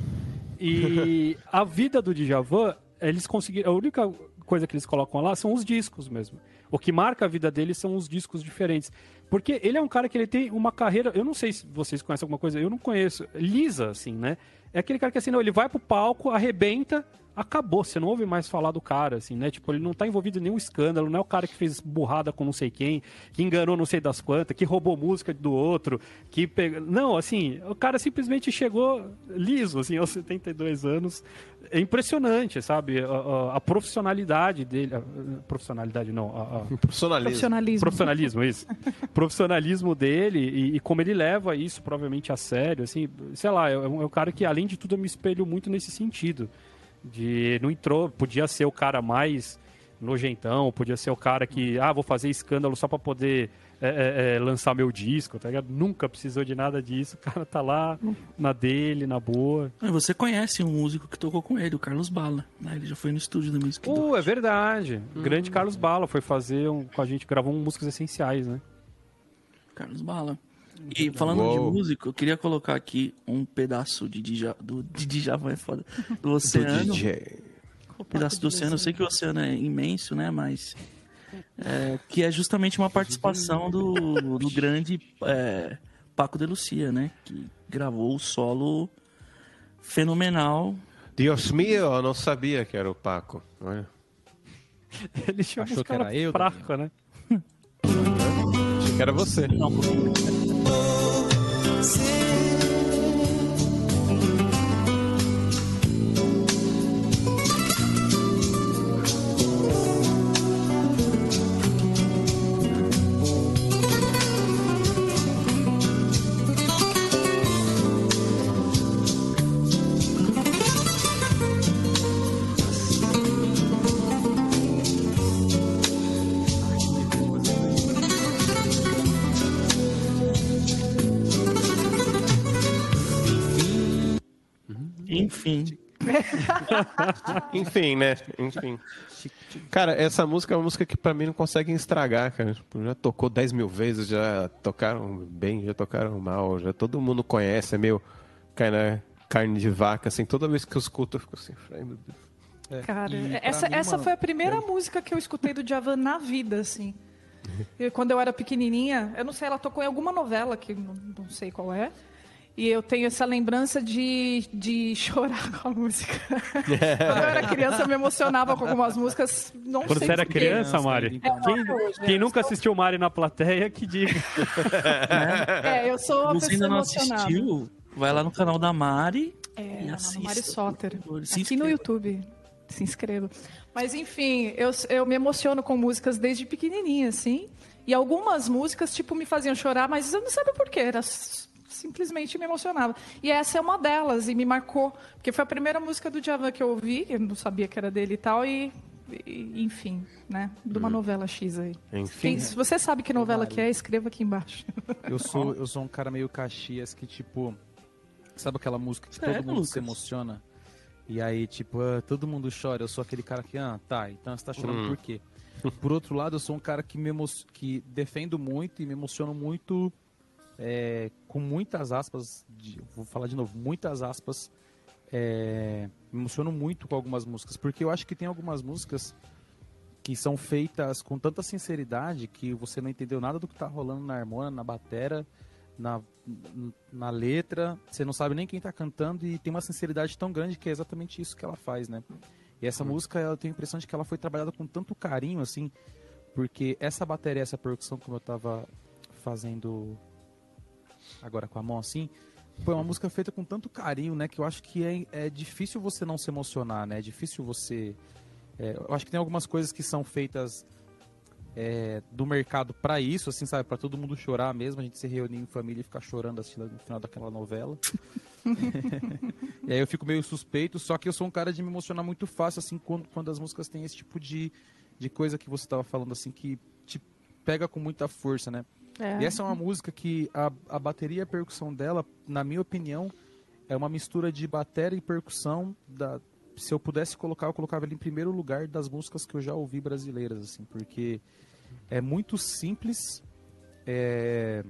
E a vida do Djavan, eles conseguiram. A única coisa que eles colocam lá são os discos mesmo. O que marca a vida dele são os discos diferentes. Porque ele é um cara que ele tem uma carreira. Eu não sei se vocês conhecem alguma coisa, eu não conheço. Lisa, assim, né? É aquele cara que assim, não, ele vai pro palco, arrebenta, acabou. Você não ouve mais falar do cara, assim, né? Tipo, ele não tá envolvido em nenhum escândalo, não é o cara que fez burrada com não sei quem, que enganou não sei das quantas, que roubou música do outro, que pegou. Não, assim, o cara simplesmente chegou liso, assim, aos 72 anos. É impressionante, sabe? A, a- a profissionalidade dele. a- a profissionalidade, não. a- a- Profissionalismo. Profissionalismo. profissionalismo, isso. profissionalismo dele e, e como ele leva isso provavelmente a sério, assim, sei lá, é um, é um cara que além de tudo eu me espelho muito nesse sentido. De não entrou, podia ser o cara mais nojentão, podia ser o cara que, ah, vou fazer escândalo só pra poder é, é, é, lançar meu disco, tá ligado? Nunca precisou de nada disso, o cara tá lá na dele, na boa. Ah, Você conhece um músico que tocou com ele, o Carlos Bala. né? Ele já foi no estúdio da Music Uh, Door. é verdade. O Grande Carlos Bala foi fazer um, com a gente, gravou um músicas essenciais, né? Carlos Bala. E falando de Uou. músico, eu queria colocar aqui um pedaço de Dja, do de Djavan, é foda, do oceano. Um pedaço do oceano. Eu sei que o oceano é imenso, né? Mas. é, que é justamente uma participação do, do grande é, Paco de Lucia, né? Que gravou o solo fenomenal. Deus meu, eu não sabia que era o Paco. Olha. Ele chama Achou os que era caras eu, fraco, né? Achei que era você. Não, um pouquinho. Enfim, né? Enfim. Cara, essa música é uma música que pra mim não consegue estragar, cara. Tipo, já tocou 10 mil vezes, já tocaram bem, já tocaram mal, já todo mundo conhece, é meio cai na carne de vaca, assim. Toda vez que eu escuto, eu fico assim, ai meu Deus. Cara, E pra essa, mim, essa uma- foi a primeira música que eu escutei do Djavan na vida, assim. Eu, quando eu era pequenininha, eu não sei, ela tocou em alguma novela, que não, não sei qual é. E eu tenho essa lembrança de, de chorar com a música. quando eu era criança, eu me emocionava com algumas músicas. Não Quando sei você era por quê. criança, Mari? então. Quem, quem nunca assistiu Mari na plateia, que diga. É, eu sou uma Você pessoa ainda não emocionada. assistiu? Vai lá no canal da Mari. É, E assista, Mari Soter. favor, Aqui no YouTube. Se inscreva. Mas, enfim, eu, eu me emociono com músicas desde pequenininha, assim. E algumas músicas, tipo, me faziam chorar, mas eu não sabia por quê. Era simplesmente me emocionava. E essa é uma delas, e me marcou. Porque foi a primeira música do Djavan que eu ouvi, eu não sabia que era dele e tal, e... e- enfim, né? De uma novela X aí. Enfim. Quem- se você sabe que novela que é, escreva aqui embaixo. Eu sou, eu sou um cara meio Caxias que, tipo. Sabe aquela música que Sério, todo mundo se Lucas? emociona? E aí, tipo, ah, todo mundo chora. Eu sou aquele cara que, ah, tá, então você tá chorando Hum. por quê? Por outro lado, eu sou um cara que, me emo... que defendo muito e me emociono muito é, com muitas aspas. de- Vou falar de novo, muitas aspas. é, me emociono muito com algumas músicas. Porque eu acho que tem algumas músicas que são feitas com tanta sinceridade que você não entendeu nada do que tá rolando na harmonia, na batera, na, na letra, você não sabe nem quem tá cantando e tem uma sinceridade tão grande que é exatamente isso que ela faz, né? E essa música, eu tenho a impressão de que ela foi trabalhada com tanto carinho, assim, porque essa bateria, essa percussão, como eu tava fazendo agora com a mão, assim, foi uma música feita com tanto carinho, né, que eu acho que é, é difícil você não se emocionar, né? É difícil você... é, eu acho que tem algumas coisas que são feitas é, do mercado pra isso, assim, sabe? Pra todo mundo chorar mesmo, a gente se reunir em família e ficar chorando assistindo no final daquela novela. e aí eu fico meio suspeito, só que eu sou um cara de me emocionar muito fácil, assim, quando, quando as músicas têm esse tipo de, de coisa que você tava falando, assim, que te pega com muita força, né? É. E essa é uma música que a, a bateria e a percussão dela, na minha opinião, é uma mistura de bateria e percussão. Da, se eu pudesse colocar, eu colocava ele em primeiro lugar das músicas que eu já ouvi brasileiras, assim, porque é muito simples. É,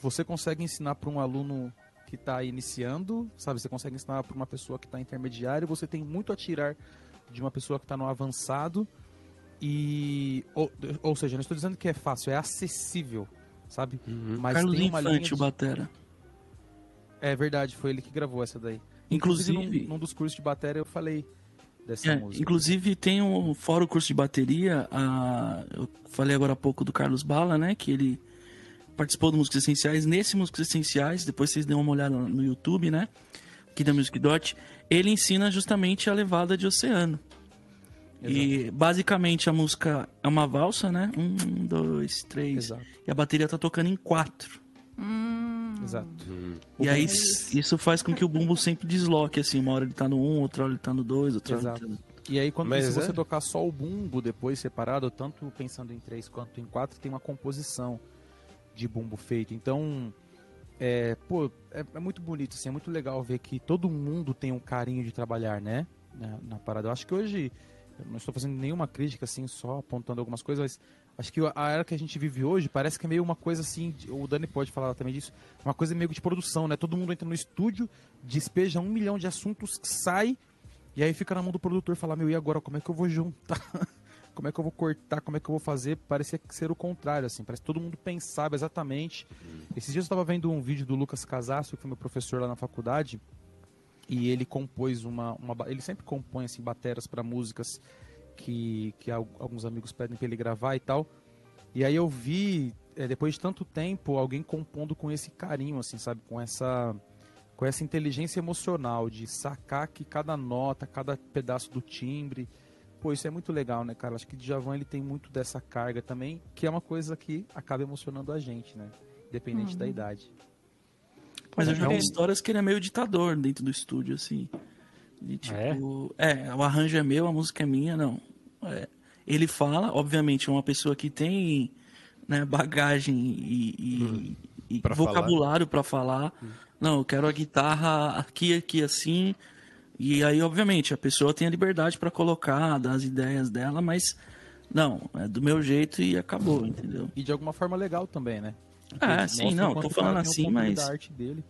você consegue ensinar para um aluno que está iniciando, sabe? Você consegue ensinar para uma pessoa que está intermediário. Você tem muito a tirar de uma pessoa que está no avançado. E, ou, ou seja, não estou dizendo que é fácil, é acessível, sabe? Mas Carlos tem uma linha Infante, o de... Batera. É verdade, foi ele que gravou essa daí. Inclusive- num, num dos cursos de bateria eu falei dessa É, música. inclusive tem um fora o curso de bateria, a, eu falei agora há pouco do Carlos Bala, né, que ele participou do Músicos Essenciais. Nesse Músicos Essenciais, depois vocês dêem uma olhada no YouTube, né, aqui da Music Dot, ele ensina justamente a levada de oceano. E basicamente a música é uma valsa, né? Um, dois, três. Exato. E a bateria tá tocando em quatro. Exato. E aí isso faz com que o bumbo sempre desloque, assim. Uma hora ele tá no um, outra hora ele tá no dois, outra hora Exato. ele tá no... E aí, quando Mas se você é? tocar só o bumbo depois separado, tanto pensando em três quanto em quatro, tem uma composição de bumbo feito. Então, é, pô, é, é muito bonito, assim, é muito legal ver que todo mundo tem um carinho de trabalhar, né? Na, na parada. Eu acho que hoje, eu não estou fazendo nenhuma crítica, assim, só apontando algumas coisas, mas acho que a era que a gente vive hoje parece que é meio uma coisa assim, o Dani pode falar também disso, uma coisa meio de produção, né? Todo mundo entra no estúdio, despeja um milhão de assuntos, sai e aí fica na mão do produtor falar, meu, e agora como é que eu vou juntar? como é que eu vou cortar? Como é que eu vou fazer? Parecia ser o contrário, assim. Parece que todo mundo pensava exatamente. Esses dias eu estava vendo um vídeo do Lucas Casasso, que foi meu professor lá na faculdade, e ele compôs uma... uma ele sempre compõe, assim, bateras para músicas que, que al- alguns amigos pedem para ele gravar e tal. E aí eu vi é, depois de tanto tempo, alguém compondo com esse carinho, assim, sabe? Com essa, com essa inteligência emocional de sacar que cada nota, cada pedaço do timbre. Pô, isso é muito legal, né, cara? Acho que Djavan ele tem muito dessa carga também, que é uma coisa que acaba emocionando a gente, né? Independente da idade. Mas eu já Então- vi histórias que ele é meio ditador dentro do estúdio, assim. De, tipo, é? o arranjo é meu, a música é minha, não. É, ele fala, obviamente, é uma pessoa que tem né, bagagem e, e- e Pra vocabulário para falar. Não, eu quero a guitarra aqui, aqui, assim. E aí, obviamente, a pessoa tem a liberdade para colocar, dar as ideias dela, mas não, é do meu jeito e acabou, entendeu? E de alguma forma legal também, né? Ah, sim, não, tô falando assim, mas da arte dele.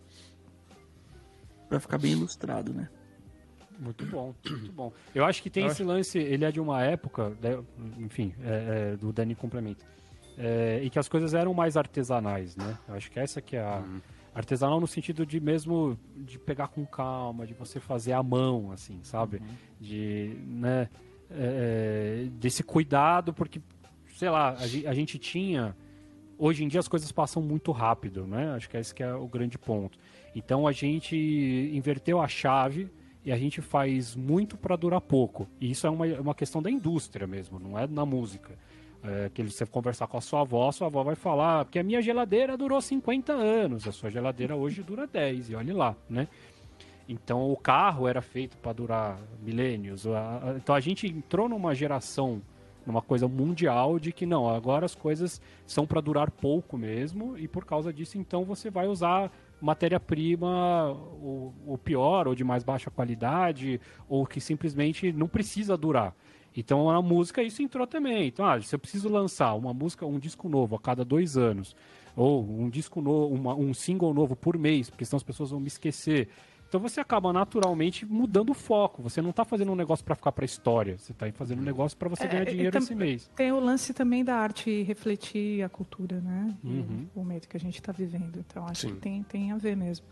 pra ficar bem ilustrado, né? Muito bom, muito bom. Eu acho que tem esse lance, ele é de uma época, né, enfim, é, é, do Dani complementa, é, e que as coisas eram mais artesanais, né? Eu acho que essa que é a... Artesanal no sentido de mesmo de pegar com calma, de você fazer à mão, assim, sabe? De, né, é, desse cuidado, porque, sei lá, a, a gente tinha hoje em dia as coisas passam muito rápido, né? Acho que esse que é o grande ponto. Então a gente inverteu a chave e a gente faz muito para durar pouco. E isso é uma, uma questão da indústria mesmo, não é na música. É, que você conversar com a sua avó, sua avó vai falar que a minha geladeira durou 50 anos, a sua geladeira hoje dura 10, e olhe lá, né? Então o carro era feito para durar milênios. Então a gente entrou numa geração, numa coisa mundial de que não, agora as coisas são para durar pouco mesmo e por causa disso então você vai usar matéria-prima o, o pior ou de mais baixa qualidade ou que simplesmente não precisa durar. Então na música isso entrou também. Então, ah, se eu preciso lançar uma música, um disco novo a cada dois anos, ou um disco novo, uma- um single novo por mês, porque senão as pessoas vão me esquecer. Então você acaba naturalmente mudando o foco. Você não está fazendo um negócio para ficar para história. Você está fazendo um negócio para você ganhar É, e dinheiro esse mês. Tem o lance também da arte refletir a cultura, né? Uhum. O momento que a gente está vivendo. Então, acho Sim. que tem, tem a ver mesmo.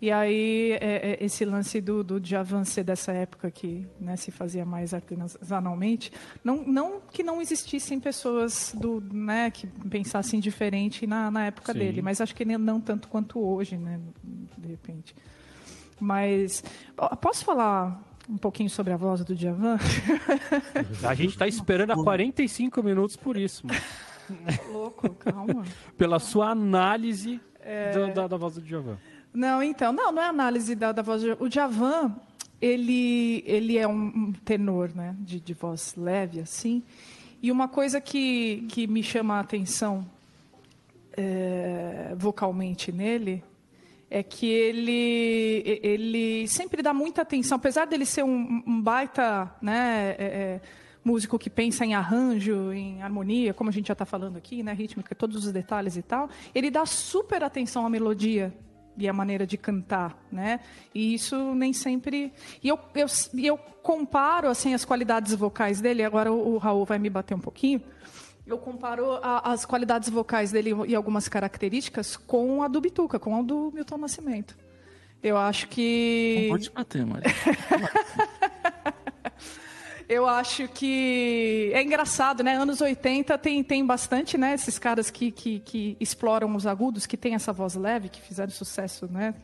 E aí, é, é, esse lance do, do Djavan ser dessa época que né, se fazia mais artesanalmente, não, não que não existissem pessoas do, né, que pensassem diferente na, na época Sim. dele, mas acho que nem- não tanto quanto hoje, né, de repente. Mas, posso falar um pouquinho sobre a voz do Djavan? A gente está esperando há 45 minutos por isso, mano. Louco, calma. pela sua análise É. da, da, da voz do Djavan. Não, então, não, não é análise da, da voz. O Djavan, ele, ele é um, um tenor, né, de, de voz leve, assim. E uma coisa que, que me chama a atenção é, vocalmente nele é que ele, ele sempre dá muita atenção, apesar dele ser um, um baita né, é, é, músico que pensa em arranjo, em harmonia, como a gente já está falando aqui, né, rítmica, todos os detalhes e tal, ele dá super atenção à melodia e à maneira de cantar, né? E isso nem sempre. E eu, eu, eu comparo assim as qualidades vocais dele. Agora o, o Raul vai me bater um pouquinho. Eu comparo a- as qualidades vocais dele e algumas características com a do Bituca, com a do Milton Nascimento. Eu acho que. Não pode bater, Mari. Eu acho que é engraçado, né? Anos 80 tem, tem bastante, né? Esses caras que, que, que exploram os agudos, que tem essa voz leve, que fizeram sucesso, né?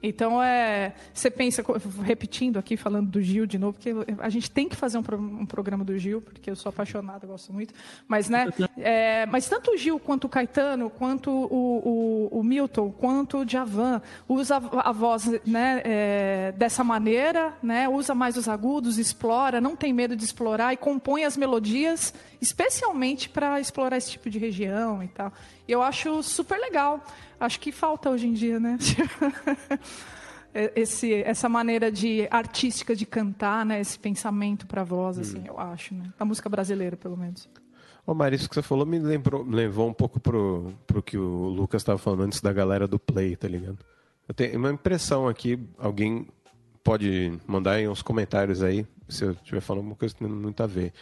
Então, é, você pensa, repetindo aqui, falando do Gil de novo, porque a gente tem que fazer um, um programa do Gil, porque eu sou apaixonada, gosto muito. Mas, né? é, mas tanto o Gil, quanto o Caetano, quanto o, o, o Milton, quanto o Djavan, usa a, a voz né, é, dessa maneira, né? Usa mais os agudos, explora, não tem medo de explorar e compõe as melodias especialmente para explorar esse tipo de região e tal. E eu acho super legal. Acho que falta hoje em dia, né? Esse, essa maneira de artística de cantar, né? Esse pensamento para voz, assim, eu acho, né? Da música brasileira, pelo menos. Ô, Mari, isso que você falou me lembrou, me levou um pouco pro, pro que o Lucas estava falando antes da galera do Play, tá ligado? Eu tenho uma impressão aqui, alguém pode mandar aí uns comentários aí, se eu estiver falando alguma coisa que não tem muito a ver.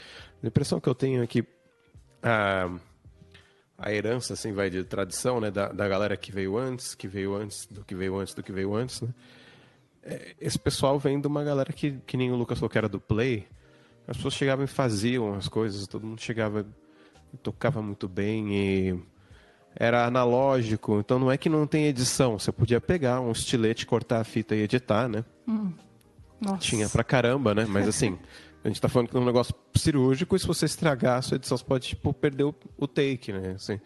A impressão que eu tenho é que a, a herança, assim, vai de tradição, né, da, da galera que veio antes, que veio antes, do que veio antes, do que veio antes, né? É, Esse pessoal vem de uma galera que, que nem o Lucas falou que era do Play, as pessoas chegavam e faziam as coisas, todo mundo chegava e tocava muito bem e era analógico, então não é que não tem edição. Você podia pegar um estilete, cortar a fita e editar, né? Nossa. Tinha pra caramba, né? Mas assim, a gente tá falando que é um negócio cirúrgico e se você estragar a sua edição, você pode, tipo, perder o, o take, né? Assim,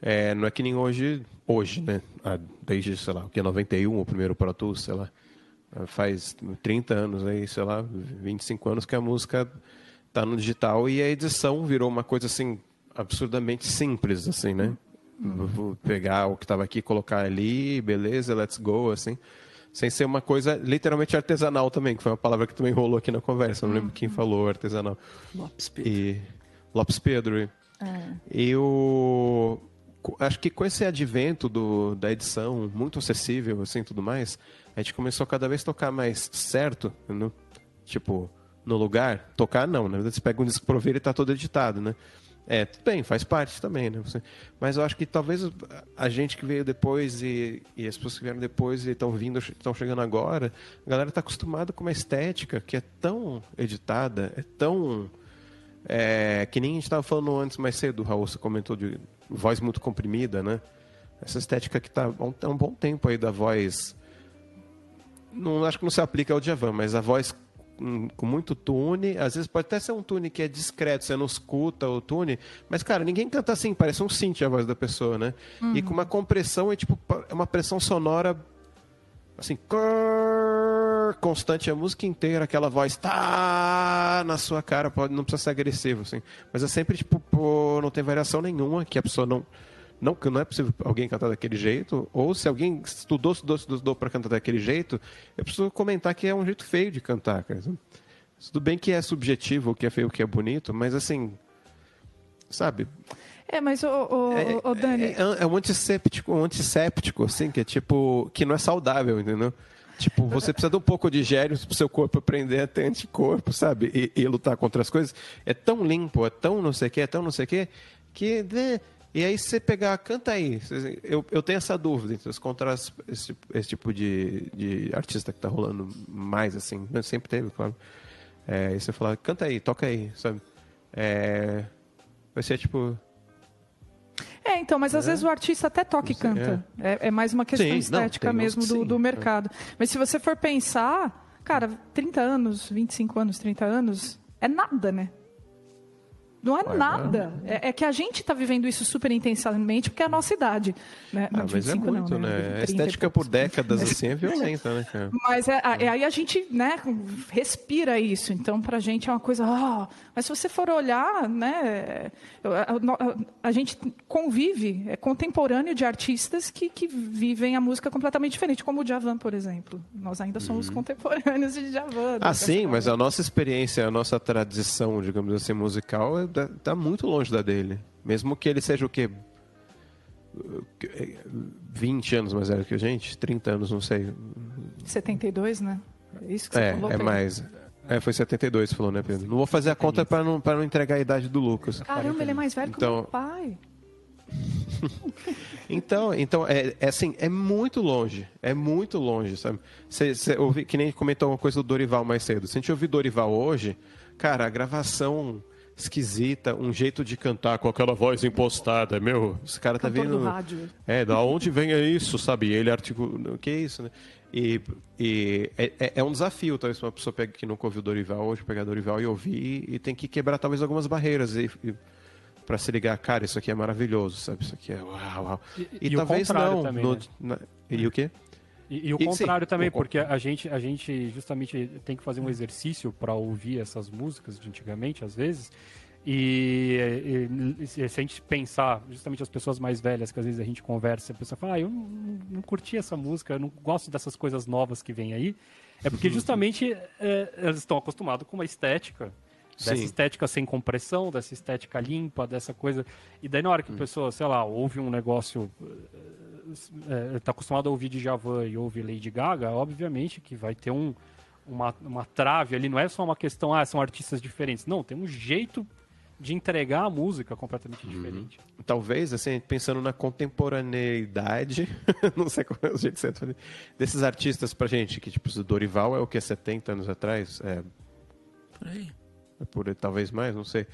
é, não é que nem hoje, hoje, né? Desde, sei lá, o que é 91, o primeiro Pro Tools, sei lá. Faz 30 anos aí, sei lá, 25 anos que a música tá no digital e a edição virou uma coisa assim absurdamente simples, assim, né? Vou pegar o que estava aqui, colocar ali, beleza, let's go, assim. Sem ser uma coisa literalmente artesanal também, que foi uma palavra que também rolou aqui na conversa. Não lembro quem falou artesanal. Lopes Pedro. E Lopes Pedro. e- E o co- acho que com esse advento do, da edição muito acessível assim tudo mais, a gente começou a cada vez tocar mais certo, no, tipo no lugar. Tocar não, na verdade você pega um disco pro ouvir e tá todo editado, né? É, tudo bem, faz parte também, né? Mas eu acho que talvez a gente que veio depois e, e as pessoas que vieram depois e estão vindo, estão chegando agora, a galera está acostumada com uma estética que é tão editada, é tão é, que nem a gente estava falando antes mais cedo, o Raul você comentou de voz muito comprimida, né? Essa estética que está há um, bom tempo aí da voz. Não, acho que não se aplica ao Djavan, mas a voz com muito tune, às vezes pode até ser um tune que é discreto, você não escuta o tune, mas cara, ninguém canta assim, parece um synth a voz da pessoa, né? E com uma compressão é tipo é uma pressão sonora assim, constante a música inteira, aquela voz tá na sua cara, pode não precisa ser agressivo assim, mas é sempre tipo, pô, não tem variação nenhuma, que a pessoa não não, que não é possível alguém cantar daquele jeito, ou se alguém estudou, estudou, estudou para cantar daquele jeito, eu preciso comentar que é um jeito feio de cantar, cara. Tudo bem que é subjetivo o que é feio, o que é bonito, mas assim, sabe? É, mas, ô, ô, ô, ô, Dani, É, é um antisséptico, um antisséptico, assim, que é tipo, que não é saudável, entendeu? Tipo, você precisa de um pouco de gênios pro seu corpo aprender a ter anticorpo, sabe? E, e lutar contra as coisas. É tão limpo, é tão não sei o que, é tão não sei o que, que... né? E aí se você pegar, canta aí. Eu, eu tenho essa dúvida entre os contra esse, esse tipo de, de artista que tá rolando mais, assim. Sempre teve, claro. É, e você fala, canta aí, toca aí, sabe? É, vai ser tipo... É, então, mas às vezes o artista até toca e Não canta. É, é mais uma questão Sim, não, estética uns mesmo do, do mercado. Mas se você for pensar, cara, 30 anos, 25 anos, 30 anos, é nada, né? Não é nada. É, é que a gente está vivendo isso super intensamente porque é a nossa idade. Né? Ah, Não, mas é 25 não, muito, né? 30 A estética por décadas, assim, é violenta, né, cara? Mas é, é aí a gente né, respira isso. Então, pra gente é uma coisa. ah, mas se você for olhar, né, a, a- a gente convive, é contemporâneo de artistas que, que vivem a música completamente diferente, como o Djavan, por exemplo. Nós ainda somos contemporâneos de Djavan. Uhum. Ah, sim, mas a nossa experiência, a nossa tradição, digamos assim, musical, é- tá- tá muito longe da dele. Mesmo que ele seja o quê? Uh, 20 anos mais velho que a gente? 30 anos, não sei. 72, né? É isso que você É, falou. é Pedro? mais. É, foi 72, você falou, né, Pedro? Não vou fazer a conta para não, pra não entregar a idade do Lucas. Caramba, ele é mais velho que o Então- meu pai. Então, então é, é assim, é muito longe. É muito longe, sabe? Você você ouvi, que nem comentou uma coisa do Dorival mais cedo. Se a gente ouvir Dorival hoje, cara, a gravação esquisita, um jeito de cantar com aquela voz impostada, meu, esse cara tá Cantor vindo. do rádio. É, da onde vem isso, sabe? Ele articula. O que é isso, né? E, e é, é- é um desafio, talvez, uma pessoa pegue, que nunca ouviu Dorival hoje, pegar Dorival e ouvir, e tem que quebrar talvez algumas barreiras e, e para se ligar, cara, isso aqui é maravilhoso, sabe? Isso aqui é uau, uau. E- E, e talvez não. também, no- né? na- e o quê? E, e o E, sim, contrário também, o con- porque a gente, a gente justamente tem que fazer um exercício para ouvir essas músicas de antigamente, às vezes. E, e- e se a gente pensar, justamente as pessoas mais velhas, que às vezes a gente conversa, a pessoa fala, ah, eu não, não curti essa música, eu não gosto dessas coisas novas que vem aí. É porque justamente é, elas estão acostumadas com uma estética. Dessa Sim. estética sem compressão, dessa estética limpa, dessa coisa. E daí na hora que a pessoa, sei lá, ouve um negócio está acostumado a ouvir Djavan e ouve Lady Gaga, obviamente que vai ter um, uma, uma trave ali. Não é só uma questão, ah, são artistas diferentes. Não, tem um jeito de entregar a música completamente diferente. Talvez, assim, pensando na contemporaneidade, não sei qual é o jeito certo, de fazer, desses artistas pra gente, que tipo, o Dorival é o que, 70 anos atrás? É, Por aí. É por talvez mais, não sei.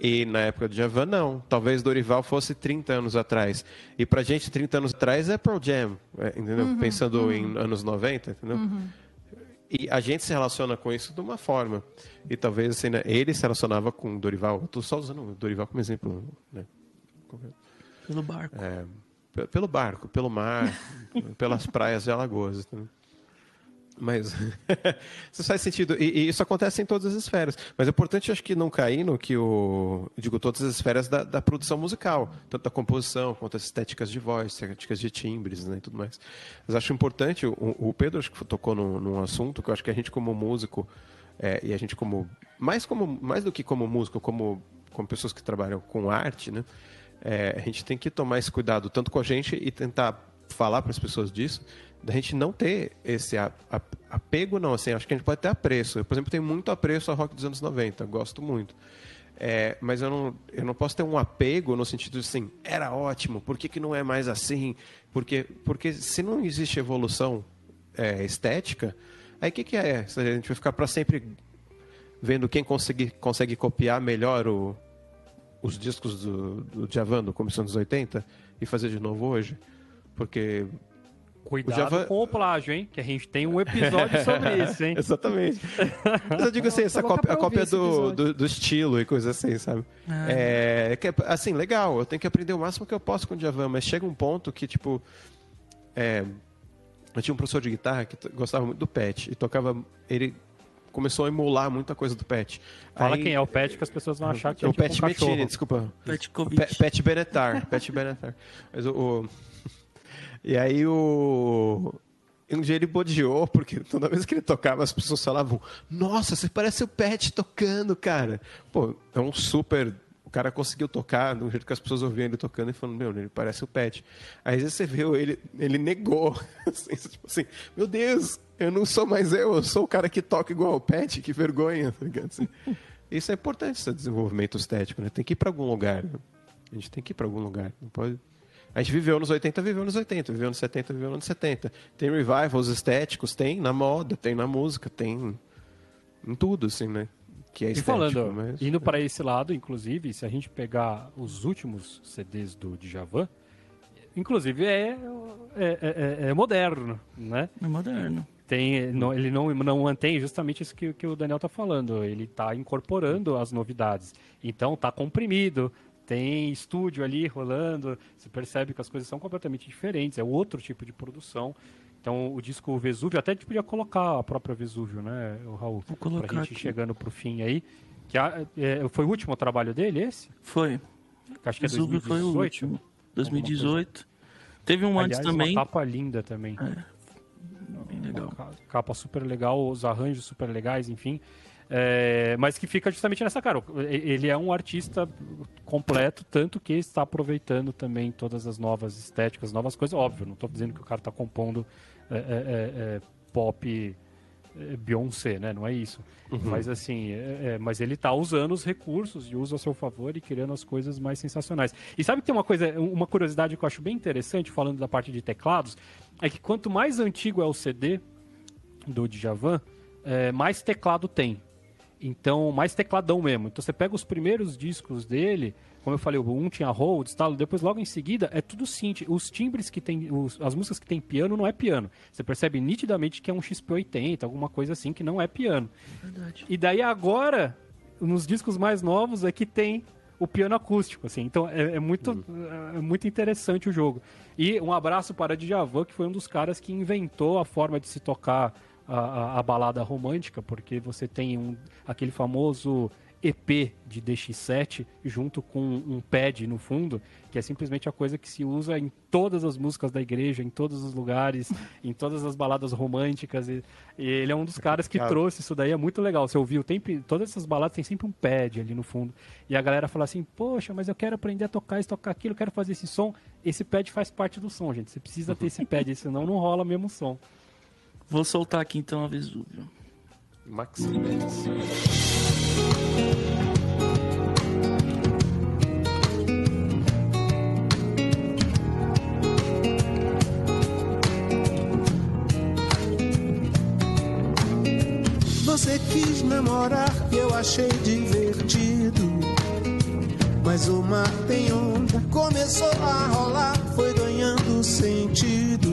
E na época do Javan, não. Talvez Dorival fosse 30 anos atrás. E pra gente, 30 anos atrás é Pearl Jam, é, entendeu? Pensando em anos 90, entendeu? E a gente se relaciona com isso de uma forma. E talvez assim, né, ele se relacionava com Dorival. Eu tô só usando o Dorival como exemplo. Né? Pelo barco. É, pe- pelo barco, pelo mar, pelas praias de Alagoas. entendeu? Mas isso faz sentido. E, e isso acontece em todas as esferas. Mas é importante, acho que, não cair no que o. Digo, todas as esferas da, da produção musical, tanto da composição quanto as estéticas de voz, estéticas de timbres né, e tudo mais. Mas acho importante, o, o Pedro acho que tocou num, num assunto que eu acho que a gente, como músico, é, e a gente, como. Mais, como, mais do que como músico, como, como pessoas que trabalham com arte, né? É, a gente tem que tomar esse cuidado tanto com a gente e tentar falar para as pessoas disso, da gente não ter esse a- a- apego, não, assim, acho que a gente pode ter apreço. Eu, por exemplo, tenho muito apreço ao rock dos anos 90, gosto muito. É, mas eu não, eu não posso ter um apego no sentido de assim, era ótimo, por que, que não é mais assim? Porque, porque se não existe evolução é, estética, aí o que, que é? A gente vai ficar para sempre vendo quem consegue, consegue copiar melhor o, os discos do, do Djavan do começo dos anos 80 e fazer de novo hoje? Porque Cuidado Java- com o plágio, hein? Que a gente tem um episódio sobre isso, hein? Exatamente. Mas eu digo assim, essa cópia, a cópia do, do, do estilo e coisa assim, sabe? É, que é, assim, legal, eu tenho que aprender o máximo que eu posso com o Djavan, mas chega um ponto que, tipo, é, eu tinha um professor de guitarra que gostava muito do Pet e tocava, ele começou a emular muita coisa do Pet. Fala Aí- quem é o Pet, que as pessoas vão achar que é o Pet um. Metini, desculpa. Petkovic. Pe- Pet Benetar. Pet Benetar. Mas o, o- E aí o. Um dia ele bodeou, porque toda vez que ele tocava, as pessoas falavam: Nossa, você parece o Pet tocando, cara. Pô, é um super. O cara conseguiu tocar do jeito que as pessoas ouviam ele tocando e falando: Meu, ele parece o Pet. Aí você viu, ele, ele negou. Assim, tipo assim: Meu Deus, eu não sou mais eu, eu sou o cara que toca igual o Pet, que vergonha. tá? Assim, isso é importante, esse desenvolvimento estético, né? Tem que ir para algum lugar. né? A gente tem que ir para algum lugar. Não pode. A gente viveu nos 80, viveu nos 80, viveu nos 70, viveu nos 70. Tem revivals estéticos, tem na moda, tem na música, tem em tudo, assim, né? Que é E estético. falando, mas... indo para esse lado, inclusive, se a gente pegar os últimos CDs do Djavan, inclusive é, é, é- é moderno, né? É moderno. Tem, não- ele não, não mantém justamente isso que, que o Daniel tá falando. Ele tá incorporando as novidades. Então tá comprimido, tem estúdio ali rolando. Você percebe que as coisas são completamente diferentes. É outro tipo de produção. Então o disco Vesúvio, até a gente podia colocar a própria Vesúvio, né, o Raul? Vou colocar pra gente aqui. chegando pro fim aí. Que a- é, foi o último trabalho dele, esse? Foi. Acho que é Vesúvio foi o 2018. último. 2018. Teve um antes Aliás, também. uma capa linda também. Bem legal. Ca- Capa super legal, os arranjos super legais, enfim. É, mas que fica justamente nessa cara. Ele é um artista completo, tanto que está aproveitando também todas as novas estéticas, novas coisas. Óbvio, não estou dizendo que o cara está compondo é, é, é, é, pop é, Beyoncé, né? Não é isso. Mas assim, é- é, mas ele está usando os recursos e usa a seu favor e criando as coisas mais sensacionais. E sabe que tem uma coisa, uma curiosidade que eu acho bem interessante, falando da parte de teclados, é que quanto mais antigo é o CD do Djavan, é, mais teclado tem. Então, mais tecladão mesmo. Então, você pega os primeiros discos dele, como eu falei, o um tinha Rhodes, tal, depois logo em seguida é tudo synth. Os timbres que tem, os- as músicas que tem piano não é piano. Você percebe nitidamente que é um XP80, alguma coisa assim que não é piano. Verdade. E daí agora, nos discos mais novos, é que tem o piano acústico, assim. Então é, é muito, é muito interessante o jogo. E um abraço para Djavan, que foi um dos caras que inventou a forma de se tocar a, a- balada romântica, porque você tem um, aquele famoso EP de DX7 junto com um pad no fundo, que é simplesmente a coisa que se usa em todas as músicas da igreja, em todos os lugares, em todas as baladas românticas. E, e ele é um dos caras que trouxe isso daí, é muito legal. Você ouviu, tem, todas essas baladas tem sempre um pad ali no fundo. E a galera fala assim: Poxa, mas eu quero aprender a tocar isso, tocar aquilo, eu quero fazer esse som. Esse pad faz parte do som, gente. Você precisa ter esse pad, senão não rola mesmo som. Vou soltar aqui então a Vesúvio. Max Mendes. Você quis namorar, eu achei divertido. Mas o mar tem onda, começou a rolar, foi ganhando sentido.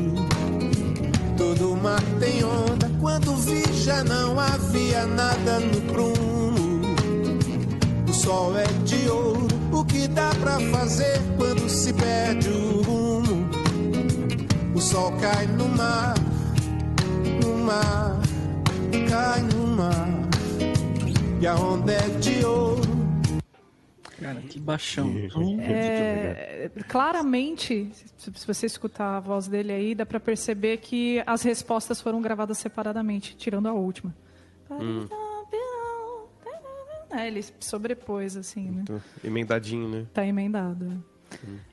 Todo mar tem onda, quando vi já não havia nada no prumo. O sol é de ouro, o que dá pra fazer quando se perde o rumo? O sol cai no mar, no mar, cai no mar, e a onda é de ouro. Cara, que baixão. É, claramente, se você escutar a voz dele aí, dá pra perceber que as respostas foram gravadas separadamente, tirando a última. É, ele sobrepôs, assim, né? Tô Emendadinho, né? Tá emendado.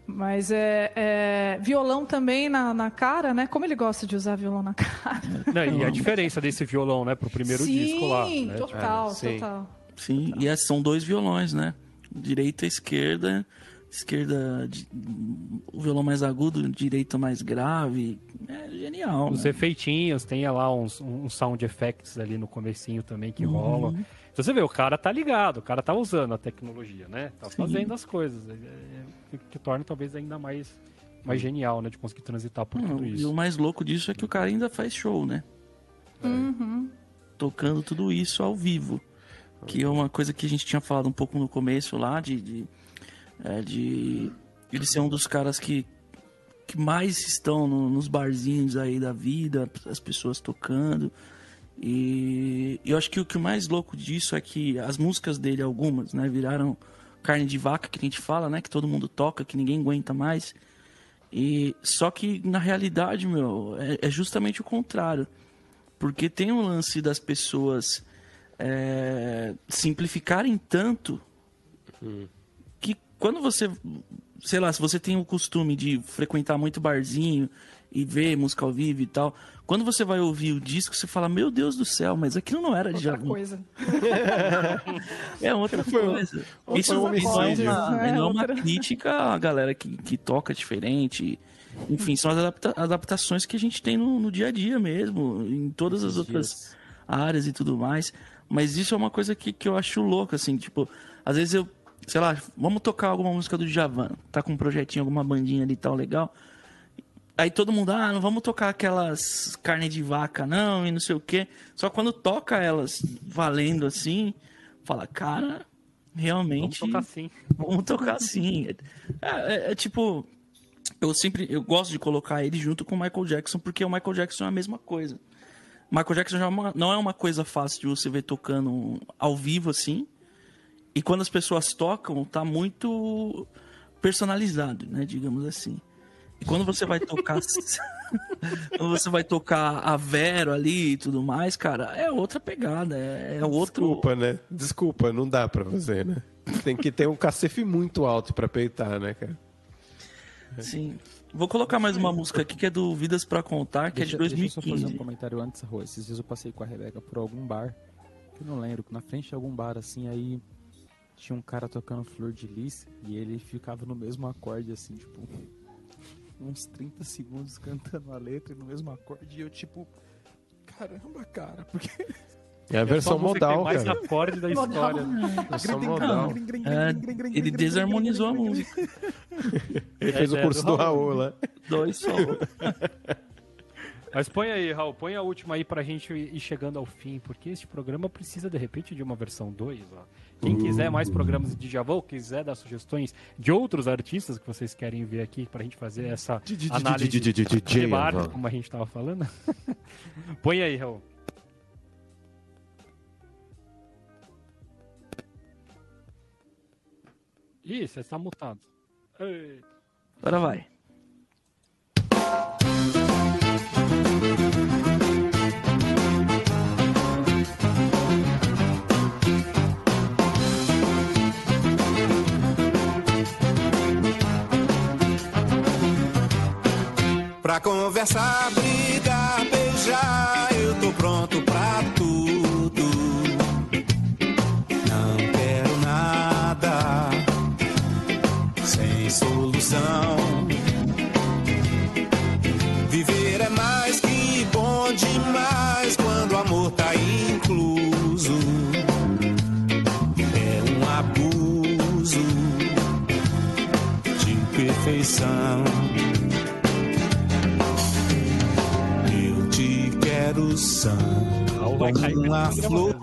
Mas é, é, violão também na, na cara, né? Como ele gosta de usar violão na cara. Não, e a diferença desse violão, né, pro primeiro Sim, disco lá. Né? total, É, sim. total. Sim, e esses são dois violões, né? Direita e esquerda. Esquerda, de- o violão mais agudo, direita mais grave. É genial. Os né? efeitinhos, tem lá uns, uns sound effects ali no comecinho também que rolam. Então você vê, o cara tá ligado, o cara tá usando a tecnologia, né? Tá fazendo as coisas. É, é, que, torna talvez ainda mais, mais genial, né? De conseguir transitar por Não, tudo e o isso. mais louco disso é que o cara ainda faz show, né? Tocando tudo isso ao vivo. Que é uma coisa que a gente tinha falado um pouco no começo lá, de, de, é, de ele ser um dos caras que, que mais estão no- nos barzinhos aí da vida, as pessoas tocando. E eu acho que o que mais louco disso é que as músicas dele, algumas, né, viraram carne de vaca que a gente fala, né, que todo mundo toca, que ninguém aguenta mais. E só que na realidade, meu, é, é justamente o contrário. Porque tem um lance das pessoas é, simplificarem tanto que quando você, sei lá, se você tem o costume de frequentar muito barzinho e ver música ao vivo e tal, quando você vai ouvir o disco, você fala, meu Deus do céu, mas aquilo não era de Outra Javan. coisa. É outra coisa. foi Isso um não é uma, É não é uma outra. crítica à galera que, que toca diferente. Enfim, são as adapta- adaptações que a gente tem no, no dia a dia mesmo, em todas as outras áreas e tudo mais. Mas isso é uma coisa que, que eu acho louca, assim, tipo, às vezes eu, sei lá, vamos tocar alguma música do Javan, tá com um projetinho, alguma bandinha ali e tal, legal. Aí todo mundo, ah, não vamos tocar aquelas carne de vaca, não, e não sei o quê. Só quando toca elas valendo assim, fala, cara, Vamos realmente. tocar assim. Vamos tocar assim. É, é- é tipo. Eu sempre. Eu gosto de colocar ele junto com o Michael Jackson, porque o Michael Jackson é a mesma coisa. Michael Jackson já é uma- não é uma coisa fácil de você ver tocando ao vivo assim. E quando as pessoas tocam, tá muito personalizado, né? Digamos assim. E quando você vai tocar. quando você vai tocar a Vero ali e tudo mais, cara, é outra pegada. É, é outro. Desculpa, né? Desculpa, não dá pra fazer, né? Tem que ter um cacefe muito alto pra peitar, né, cara? Sim. Vou colocar mais uma música aqui que é do Vidas pra Contar, que Deixa, é de deixa eu só fazer 2015. um comentário antes, Rô. Esses dias eu passei com a Rebeca por algum bar, que eu não lembro, na frente de algum bar assim, aí tinha um cara tocando Flor de Lis e ele ficava no mesmo acorde, assim, tipo, uns 30 segundos cantando a letra no mesmo acorde e eu, tipo, caramba, cara, porque. É a versão Só a que modal, tem mais cara. acorde da história. né? Versão modal. É, ele desarmonizou a música. Ele fez o É, curso do do Raul. Raul lá. Dois só. Mas põe aí, Raul, põe a última aí pra gente ir chegando ao fim, porque este programa precisa de repente de uma versão 2. Ó. Quem quiser mais programas de Djavan, ou quiser dar sugestões de outros artistas que vocês querem ver aqui pra gente fazer essa análise de bar, como a gente tava falando. põe aí, Raul. Ih, você está mutado. Ei. Agora vai. Pra conversar, brigar, beijar, eu tô pronto Viver é mais que bom demais quando o amor tá incluso. É um abuso perfeição. Eu te quero sã, Raul vai cair como a nesse flor.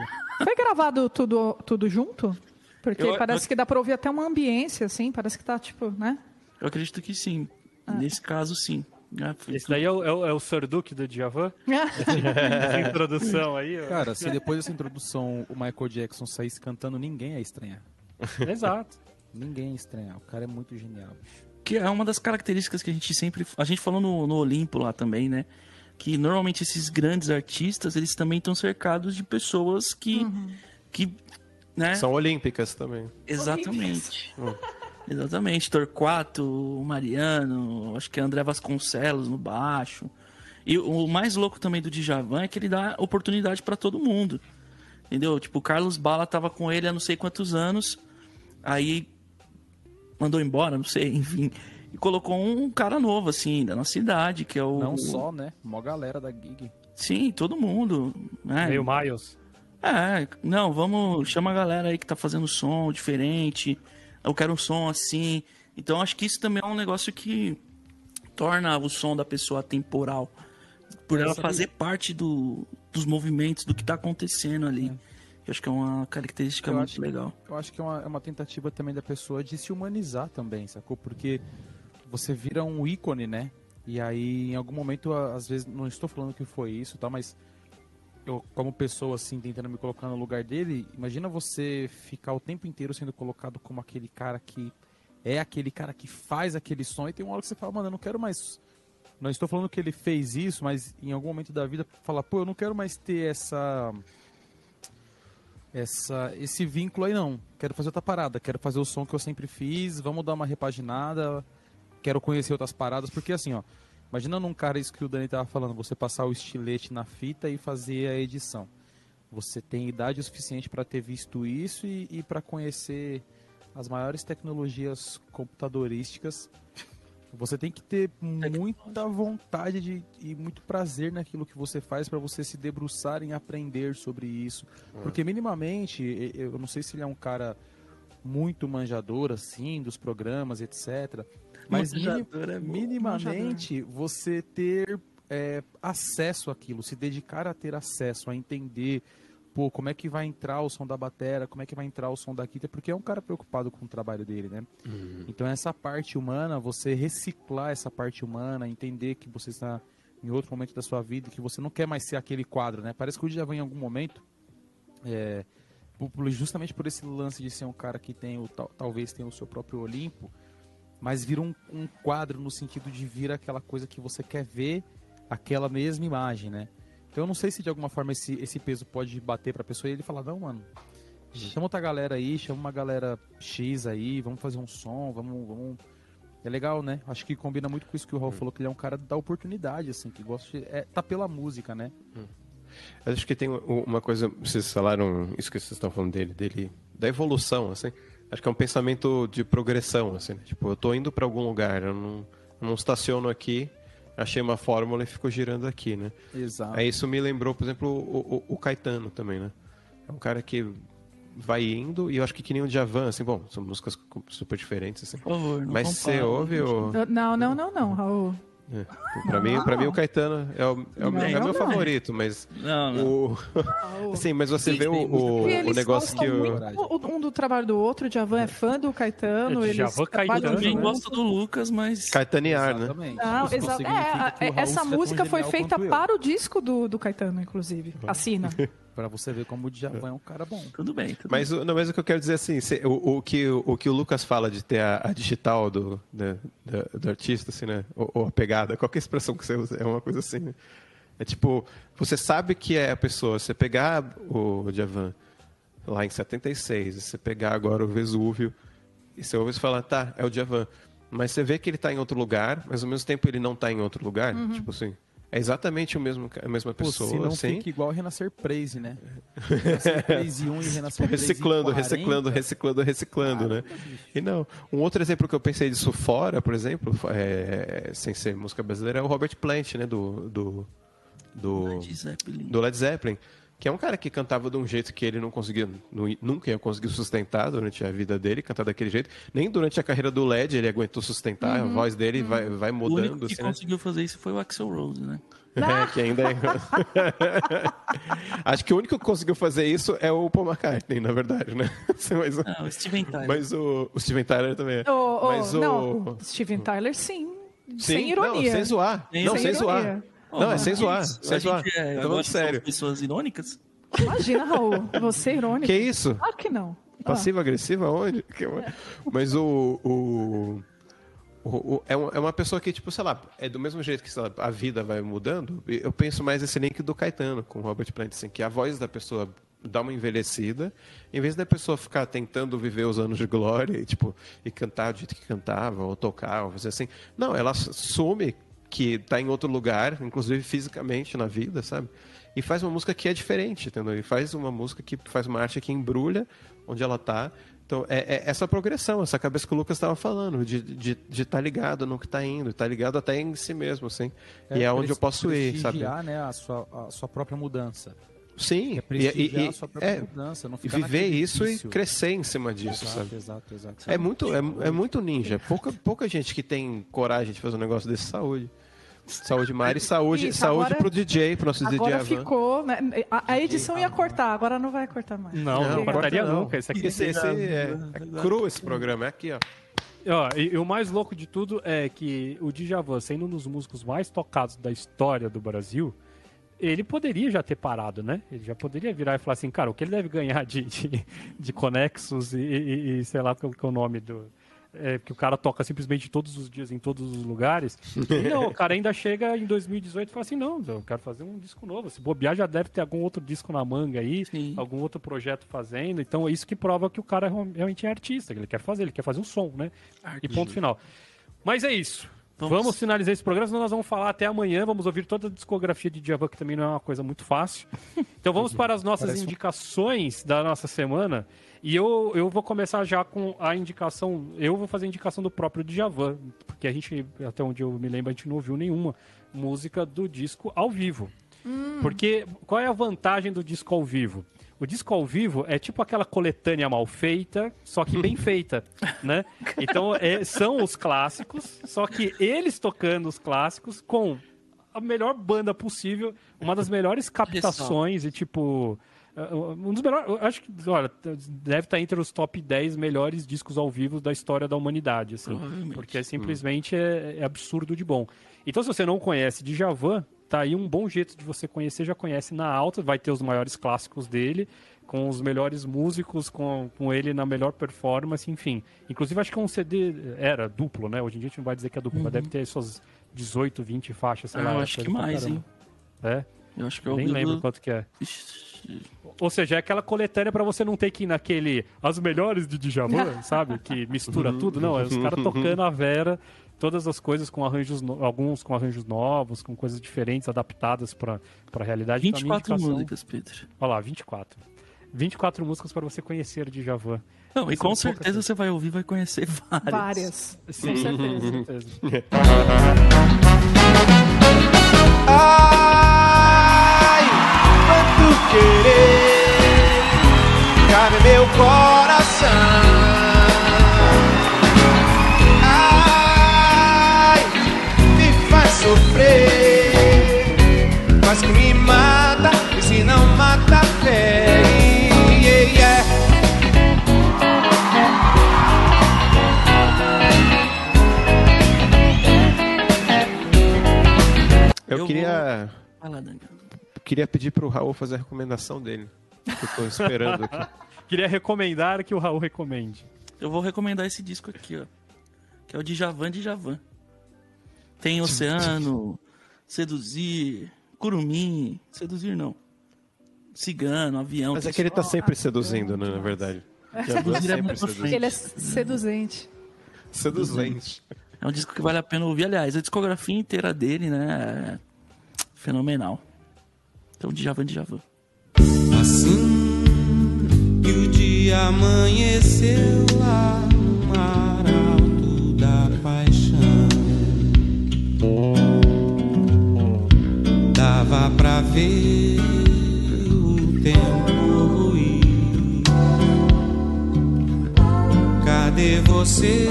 Foi gravado tudo, tudo junto? Porque Eu- parece eu- que dá pra ouvir até uma ambiência, assim, parece que tá, tipo, né? Eu acredito que sim. Nesse caso, sim. Ah, Esse daí é o, é o, é o Sr. Duke do Djavan? Essa introdução aí. ó. Cara, se depois dessa introdução o Michael Jackson saísse cantando, ninguém ia estranhar. Exato. Ninguém ia estranhar. O cara é muito genial. bicho. Que é uma das características que a gente sempre. A gente falou no, no Olimpo lá também, né? Que normalmente esses grandes artistas, eles também estão cercados de pessoas que. que né? São olímpicas também. Exatamente. Exatamente. Torquato, o Mariano, acho que é André Vasconcelos no baixo. E o mais louco também do Djavan é que ele dá oportunidade pra todo mundo. Entendeu? Tipo, o Carlos Bala tava com ele há não sei quantos anos. Aí mandou embora, não sei, enfim. E colocou um cara novo, assim, da nossa cidade, que é o. Não só, né? Mó galera da gig. Sim, todo mundo. Né? Meio Miles. É, não, vamos. Chama a galera aí que tá fazendo som diferente. Eu quero um som assim. Então acho que isso também é um negócio que torna o som da pessoa temporal. Por ela fazer parte do, dos movimentos, do que tá acontecendo ali. Eu acho que é uma característica Eu muito legal. Eu acho que é uma, é uma tentativa também da pessoa de se humanizar também, sacou? Porque você vira um ícone, né? E aí, em algum momento, às vezes, não estou falando que foi isso, tá? Mas eu, como pessoa, assim, tentando me colocar no lugar dele, imagina você ficar o tempo inteiro sendo colocado como aquele cara que é aquele cara que faz aquele som e tem uma hora que você fala, mano, eu não quero mais. Não estou falando que ele fez isso, mas em algum momento da vida fala, pô, eu não quero mais ter essa essa esse vínculo aí não. Quero fazer outra parada, quero fazer o som que eu sempre fiz, vamos dar uma repaginada, quero conhecer outras paradas, porque assim, ó, imagina num cara isso que o Dani tava falando, você passar o estilete na fita e fazer a edição. Você tem idade o suficiente para ter visto isso e, e para conhecer as maiores tecnologias computadorísticas. Você tem que ter muita vontade de, e muito prazer naquilo que você faz para você se debruçar em aprender sobre isso. Porque minimamente, eu não sei se ele é um cara muito manjador assim dos programas, etc. Mas mini- Manjador é bom, minimamente você ter é, acesso àquilo, se dedicar a ter acesso, a entender pô, como é que vai entrar o som da batera, como é que vai entrar o som da guitarra, porque é um cara preocupado com o trabalho dele, né? Então essa parte humana, você reciclar essa parte humana, entender que você está em outro momento da sua vida, que você não quer mais ser aquele quadro, né? Parece que o Djavan em algum momento, é, justamente por esse lance de ser um cara que tem o, tal- talvez tenha o seu próprio Olimpo, mas vira um, um quadro no sentido de vir aquela coisa que você quer ver, aquela mesma imagem, né? Então eu não sei se de alguma forma esse, esse peso pode bater pra pessoa e ele falar, não, mano, chama outra galera aí, chama uma galera X aí, vamos fazer um som, vamos, vamos... É legal, né? Acho que combina muito com isso que o Raul falou, que ele é um cara da oportunidade, assim, que gosta de... É, tá pela música, né? Eu acho que tem uma coisa, vocês falaram isso que vocês estão falando dele, dele da evolução, assim. Acho que é um pensamento de progressão, assim. né? Tipo, eu tô indo para algum lugar, eu não, eu não estaciono aqui, achei uma fórmula e fico girando aqui, né? Exato. Aí isso me lembrou, por exemplo, o, o- o Caetano também, né? É um cara que vai indo, e eu acho que que nem o Djavan, assim, bom, são músicas super diferentes, assim. Por favor, não Mas você compara. ouve o... Não, não, não, não, Raul. É, pra, mim, pra mim o Caetano é o, é o, Não, é o meu não. favorito, mas Não, não. o... Sim, mas você vê o, o, o negócio que o... um do trabalho do outro, o Javan é fã do Caetano, É, trabalham Caetano, Também gosto do Lucas, mas. Caetanear, né? Exatamente. Não, significa É, Raul essa música foi feita para o disco do, do Caetano, inclusive. Assina. Pra você ver como o Djavan é um cara bom. Tudo bem, tudo Mas, o- não, mas o que eu quero dizer assim, se- o, o que, o que o Lucas fala de ter a, a digital do, da- da- do artista, assim, né? Ou, ou a pegada, qualquer expressão que você usa, é uma coisa assim, né? É tipo, você sabe que é a pessoa. Você pegar o Djavan lá em 76, e você pegar agora o Vesúvio, e você ouve e falar, tá, é o Djavan. Mas você vê que ele está em outro lugar, mas ao mesmo tempo ele não está em outro lugar. Tipo assim, é exatamente o mesmo, a mesma Pô, pessoa, se não assim. fica igual Renascer Praise, né? Renascer Praise 1 e Renascer Praise reciclando, 40. reciclando, reciclando, reciclando, né? E não, um outro exemplo que eu pensei disso fora, por exemplo, é, sem ser música brasileira, é o Robert Plant, né? Do, do, do, Led Zeppelin. do Led Zeppelin. Que é um cara que cantava de um jeito que ele não conseguia, nu- nunca ia conseguir sustentar durante a vida dele, cantar daquele jeito. Nem durante a carreira do LED ele aguentou sustentar, a voz dele vai, vai O mudando. único que assim, né? conseguiu fazer isso foi o Axel Rose, né? É, que ainda é... Acho que o único que conseguiu fazer isso é o Paul McCartney, na verdade, né? Mas, o- Não, o Steven Tyler. mas o, o Steven Tyler também é. Ô, ô, mas o... Não, Steven Tyler, sim. Sim, sem ironia. Não, sem zoar. Sem não, sem zoar. Não, é sem zoar. Sem a zoar. gente é, agora falando sério. pessoas irônicas. Imagina, Raul, você é irônico. Que isso? Claro que não. Passiva-agressiva onde? Mas o. o... o- o- é, uma, é uma pessoa que, tipo, sei lá, é do mesmo jeito que sei lá, a vida vai mudando. Eu penso mais esse link do Caetano com o Robert Plant, assim, que a voz da pessoa dá uma envelhecida, em vez da pessoa ficar tentando viver os anos de glória e, tipo, e cantar do jeito que cantava, ou tocar, ou fazer assim. Não, ela some que tá em outro lugar, inclusive fisicamente na vida, sabe? E faz uma música que é diferente, entendeu? E faz uma música que faz uma arte que embrulha onde ela tá. Então, é, é essa progressão, essa cabeça que o Lucas estava falando, de estar de, de tá ligado no que tá indo, tá ligado até em si mesmo, assim. e é onde eu posso ir, sabe? né, a sua, a sua própria mudança. Sim, É e, prestigiar e- a sua própria é, mudança, e viver isso e crescer em cima disso, Exato, sabe? exato, exato. É muito, é, é muito ninja. Pouca, pouca gente que tem coragem de fazer um negócio desse saúde. Saúde, Mari, saúde, Isso, saúde agora- pro DJ, pro nosso DJ Agora ficou. né, A, a edição ia cortar, agora não vai cortar mais. Não, não, Não, cortaria corta não. nunca. Esse aqui Esse, esse é, é cru esse programa, é aqui, ó. Ó, e, e o mais louco de tudo é que o Djavan, sendo um dos músicos mais tocados da história do Brasil, ele poderia já ter parado, né? Ele já poderia virar e falar assim, cara, o que ele deve ganhar de, de, de conexos e, e- e sei lá qual que é o nome do... É, que o cara toca simplesmente todos os dias em todos os lugares. E não, o cara ainda chega em 2018 e fala assim, não, eu quero fazer um disco novo. Se bobear, já deve ter algum outro disco na manga aí, Sim. algum outro projeto fazendo. Então é isso que prova que o cara realmente é artista, que ele quer fazer, ele quer fazer um som, né? E ponto final. Mas é isso. Vamos. Vamos. finalizar esse programa, senão nós vamos falar até amanhã. Vamos ouvir toda a discografia de Djavan, que também não é uma coisa muito fácil. Então vamos para as nossas Parece indicações da nossa semana. E eu, eu vou começar já com a indicação. Eu vou fazer a indicação do próprio Djavan, porque a gente, até onde eu me lembro, a gente não ouviu nenhuma música do disco ao vivo. Porque qual é a vantagem do disco ao vivo? O disco ao vivo é tipo aquela coletânea mal feita, só que bem feita, né? Então é- são os clássicos, só que eles tocando os clássicos com a melhor banda possível, uma das melhores captações e tipo um dos melhores, acho que, olha, deve estar entre os top 10 melhores discos ao vivo da história da humanidade, assim, porque é simplesmente é, é absurdo de bom. Então, se você não conhece Djavan, tá aí um bom jeito de você conhecer, já conhece na alta, vai ter os maiores clássicos dele, com os melhores músicos, com, com ele na melhor performance, enfim. Inclusive, acho que é um CD, era duplo, né? Hoje em dia a gente não vai dizer que é duplo, mas deve ter suas 18, 20 faixas, sei Ah, lá. é acho que mais, hein? É, Eu acho que eu nem ouvi lembro do- quanto que é. Ixi, Ou seja, é aquela coletânea pra você não ter que ir naquele as melhores de Djavan, sabe? Que mistura tudo. Não, é os caras tocando a Vera, todas as coisas com arranjos, no- alguns com arranjos novos, com coisas diferentes, adaptadas pra, pra realidade. Então, a minha 24 indicação- músicas, Pedro. Olha lá, 24. 24 músicas para você conhecer Djavan. Não, e com poucas certeza você vai ouvir e vai conhecer várias. Várias. Com certeza, com certeza. Querer cabe meu coração. Ai, me faz sofrer, mas que me mata e se não mata fere. Yeah, yeah. Eu, Eu queria, Vai lá, Daniel. Queria pedir pro Raul fazer a recomendação dele. Que eu tô esperando aqui. Queria recomendar que o Raul recomende. Eu vou recomendar esse disco aqui, ó. Que é o Djavan Djavan. Tem Oceano, Seduzir, Curumim. Seduzir não. Cigano, Avião. Mas é que ele tá sempre seduzindo, né, na verdade. Djavan Seduzir é muito seduz. Ele é seduzente. Seduzente. É um disco que vale a pena ouvir. Aliás, a discografia inteira dele, né? É fenomenal. Então, Djavan, Djavan. Assim que o dia amanheceu lá no mar alto da paixão, dava pra ver o tempo ruim. Cadê você?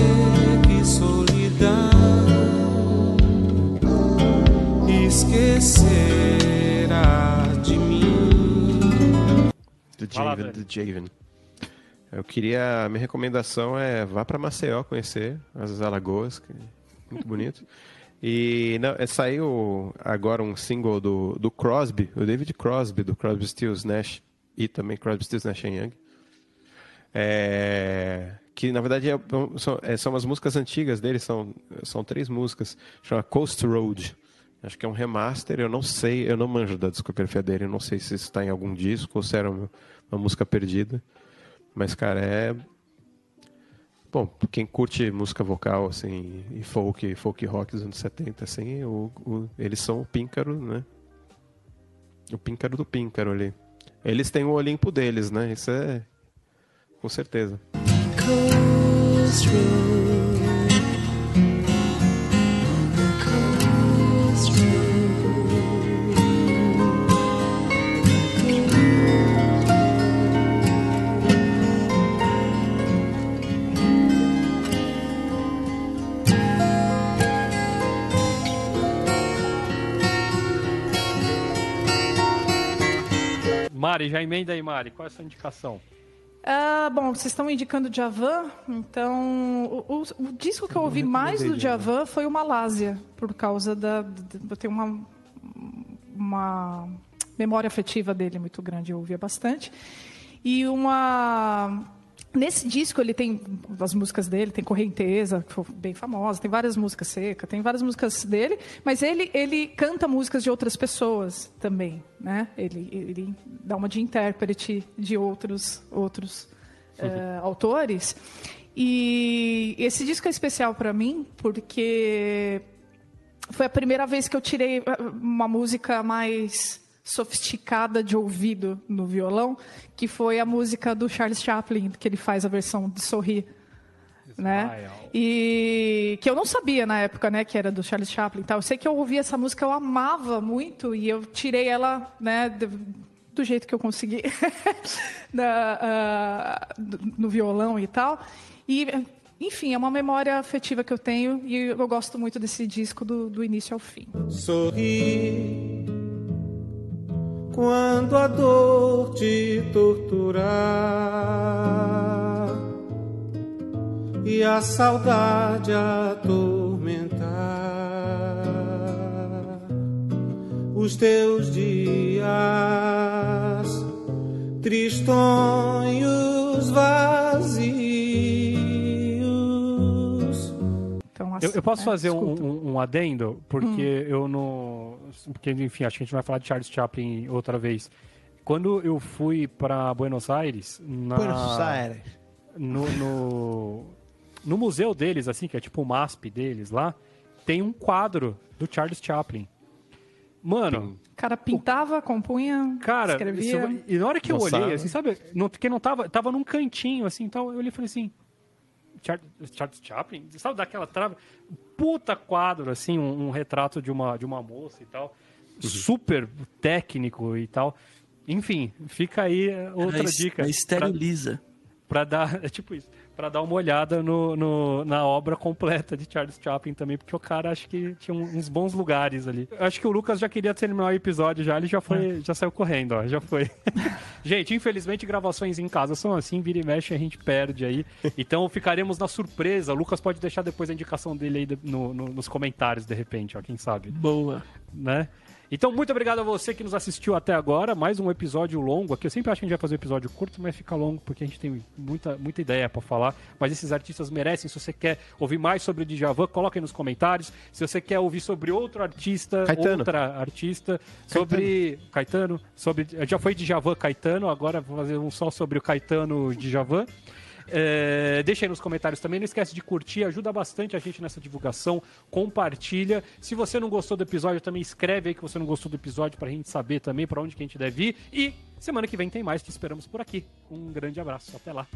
Javen, do Javen. Eu queria. Minha recomendação é vá para Maceió conhecer as Alagoas, que é muito bonito. E não, é, saiu agora um single do, do Crosby, o David Crosby, do Crosby, Stills, Nash e também Crosby, Stills, Nash Young. É, que na verdade é- são, é, são as músicas antigas dele, são, são três músicas, chama Coast Road. Acho que é um remaster, eu não sei, eu não manjo da discografia dele, eu não sei se está em algum disco ou se era uma, uma música perdida. Mas, cara, é. Bom, quem curte música vocal, assim, e folk, folk rock dos anos 70, assim, o, o- eles são o píncaro, né? O píncaro do píncaro ali. Eles têm o Olimpo deles, né? Isso é. Com certeza. Mari, já emenda aí, Mari. Qual é a sua indicação? Ah, bom, vocês estão indicando Djavan, então o, o- o disco que eu ouvi mais do Djavan foi o Malásia, por causa da. Eu tenho uma, uma memória afetiva dele muito grande, eu ouvia bastante. E uma. Nesse disco ele tem as músicas dele, tem Correnteza, que foi bem famosa, tem várias músicas seca, tem várias músicas dele, mas ele, ele canta músicas de outras pessoas também, né? Ele, ele dá uma de intérprete de outros, outros eh, autores. E esse disco é especial para mim porque foi a primeira vez que eu tirei ah, uma música mais sofisticada de ouvido no violão, que foi a música do Charles Chaplin, que ele faz a versão de Sorrir. Né? E que eu não sabia na época, né, que era do Charles Chaplin tal. Eu sei que eu ouvia essa música, eu amava muito e eu tirei ela, né, do, do jeito que eu consegui, na, do- no violão e tal. E, enfim, é uma memória afetiva que eu tenho e eu gosto muito desse disco do, do início ao fim. Sorri quando a dor te torturar e a saudade atormentar os teus dias tristonhos vazios. Então, Eu, eu posso né, fazer um, um- um adendo, porque eu não. Porque, enfim, acho que a gente vai falar de Charles Chaplin outra vez. Quando eu fui para Buenos Aires, na, Buenos Aires. no, no, no museu deles, assim, que é tipo o MASP deles lá, tem um quadro do Charles Chaplin. Mano, O cara pintava, compunha, Cara, escrevia. isso- e na hora que eu olhei, assim, sabe, não, que não tava, tava num cantinho, assim, então eu olhei e falei assim, Charles Chaplin? Sabe daquela trava? Puta quadro, assim, um, um retrato de uma, de uma moça e tal, super técnico e tal. Enfim, fica aí eh, outra Ela dica. ela pra- esteriliza. Pra dar, é tipo isso, pra dar uma olhada no, no- na obra completa de Charles Chaplin também, porque o cara acho que tinha uns bons lugares ali. Eu Acho que o Lucas já queria terminar o episódio já, ele já foi, já saiu correndo, ó, já foi. gente, infelizmente gravações em casa são assim, vira e mexe a gente perde aí. Então ficaremos na surpresa. O Lucas pode deixar depois a indicação dele aí no- no- nos comentários, de repente, ó, quem sabe Boa. né? Então, muito obrigado a você que nos assistiu até agora. Mais um episódio longo aqui. Eu sempre acho que a gente vai fazer um episódio curto, mas fica longo porque a gente tem muita, muita ideia pra falar. Mas esses artistas merecem. Se você quer ouvir mais sobre o Djavan, coloque aí nos comentários. Se você quer ouvir sobre outro artista, Caetano. outra artista, sobre Caetano, sobre já foi Djavan Caetano, agora vou fazer um só sobre o Caetano Djavan. É, deixa aí nos comentários também. Não esquece de curtir, ajuda bastante a gente nessa divulgação. Compartilha. Se você não gostou do episódio, também escreve aí que você não gostou do episódio pra gente saber também pra onde que a gente deve ir. E semana que vem tem mais. Te esperamos por aqui. Um grande abraço. Até lá.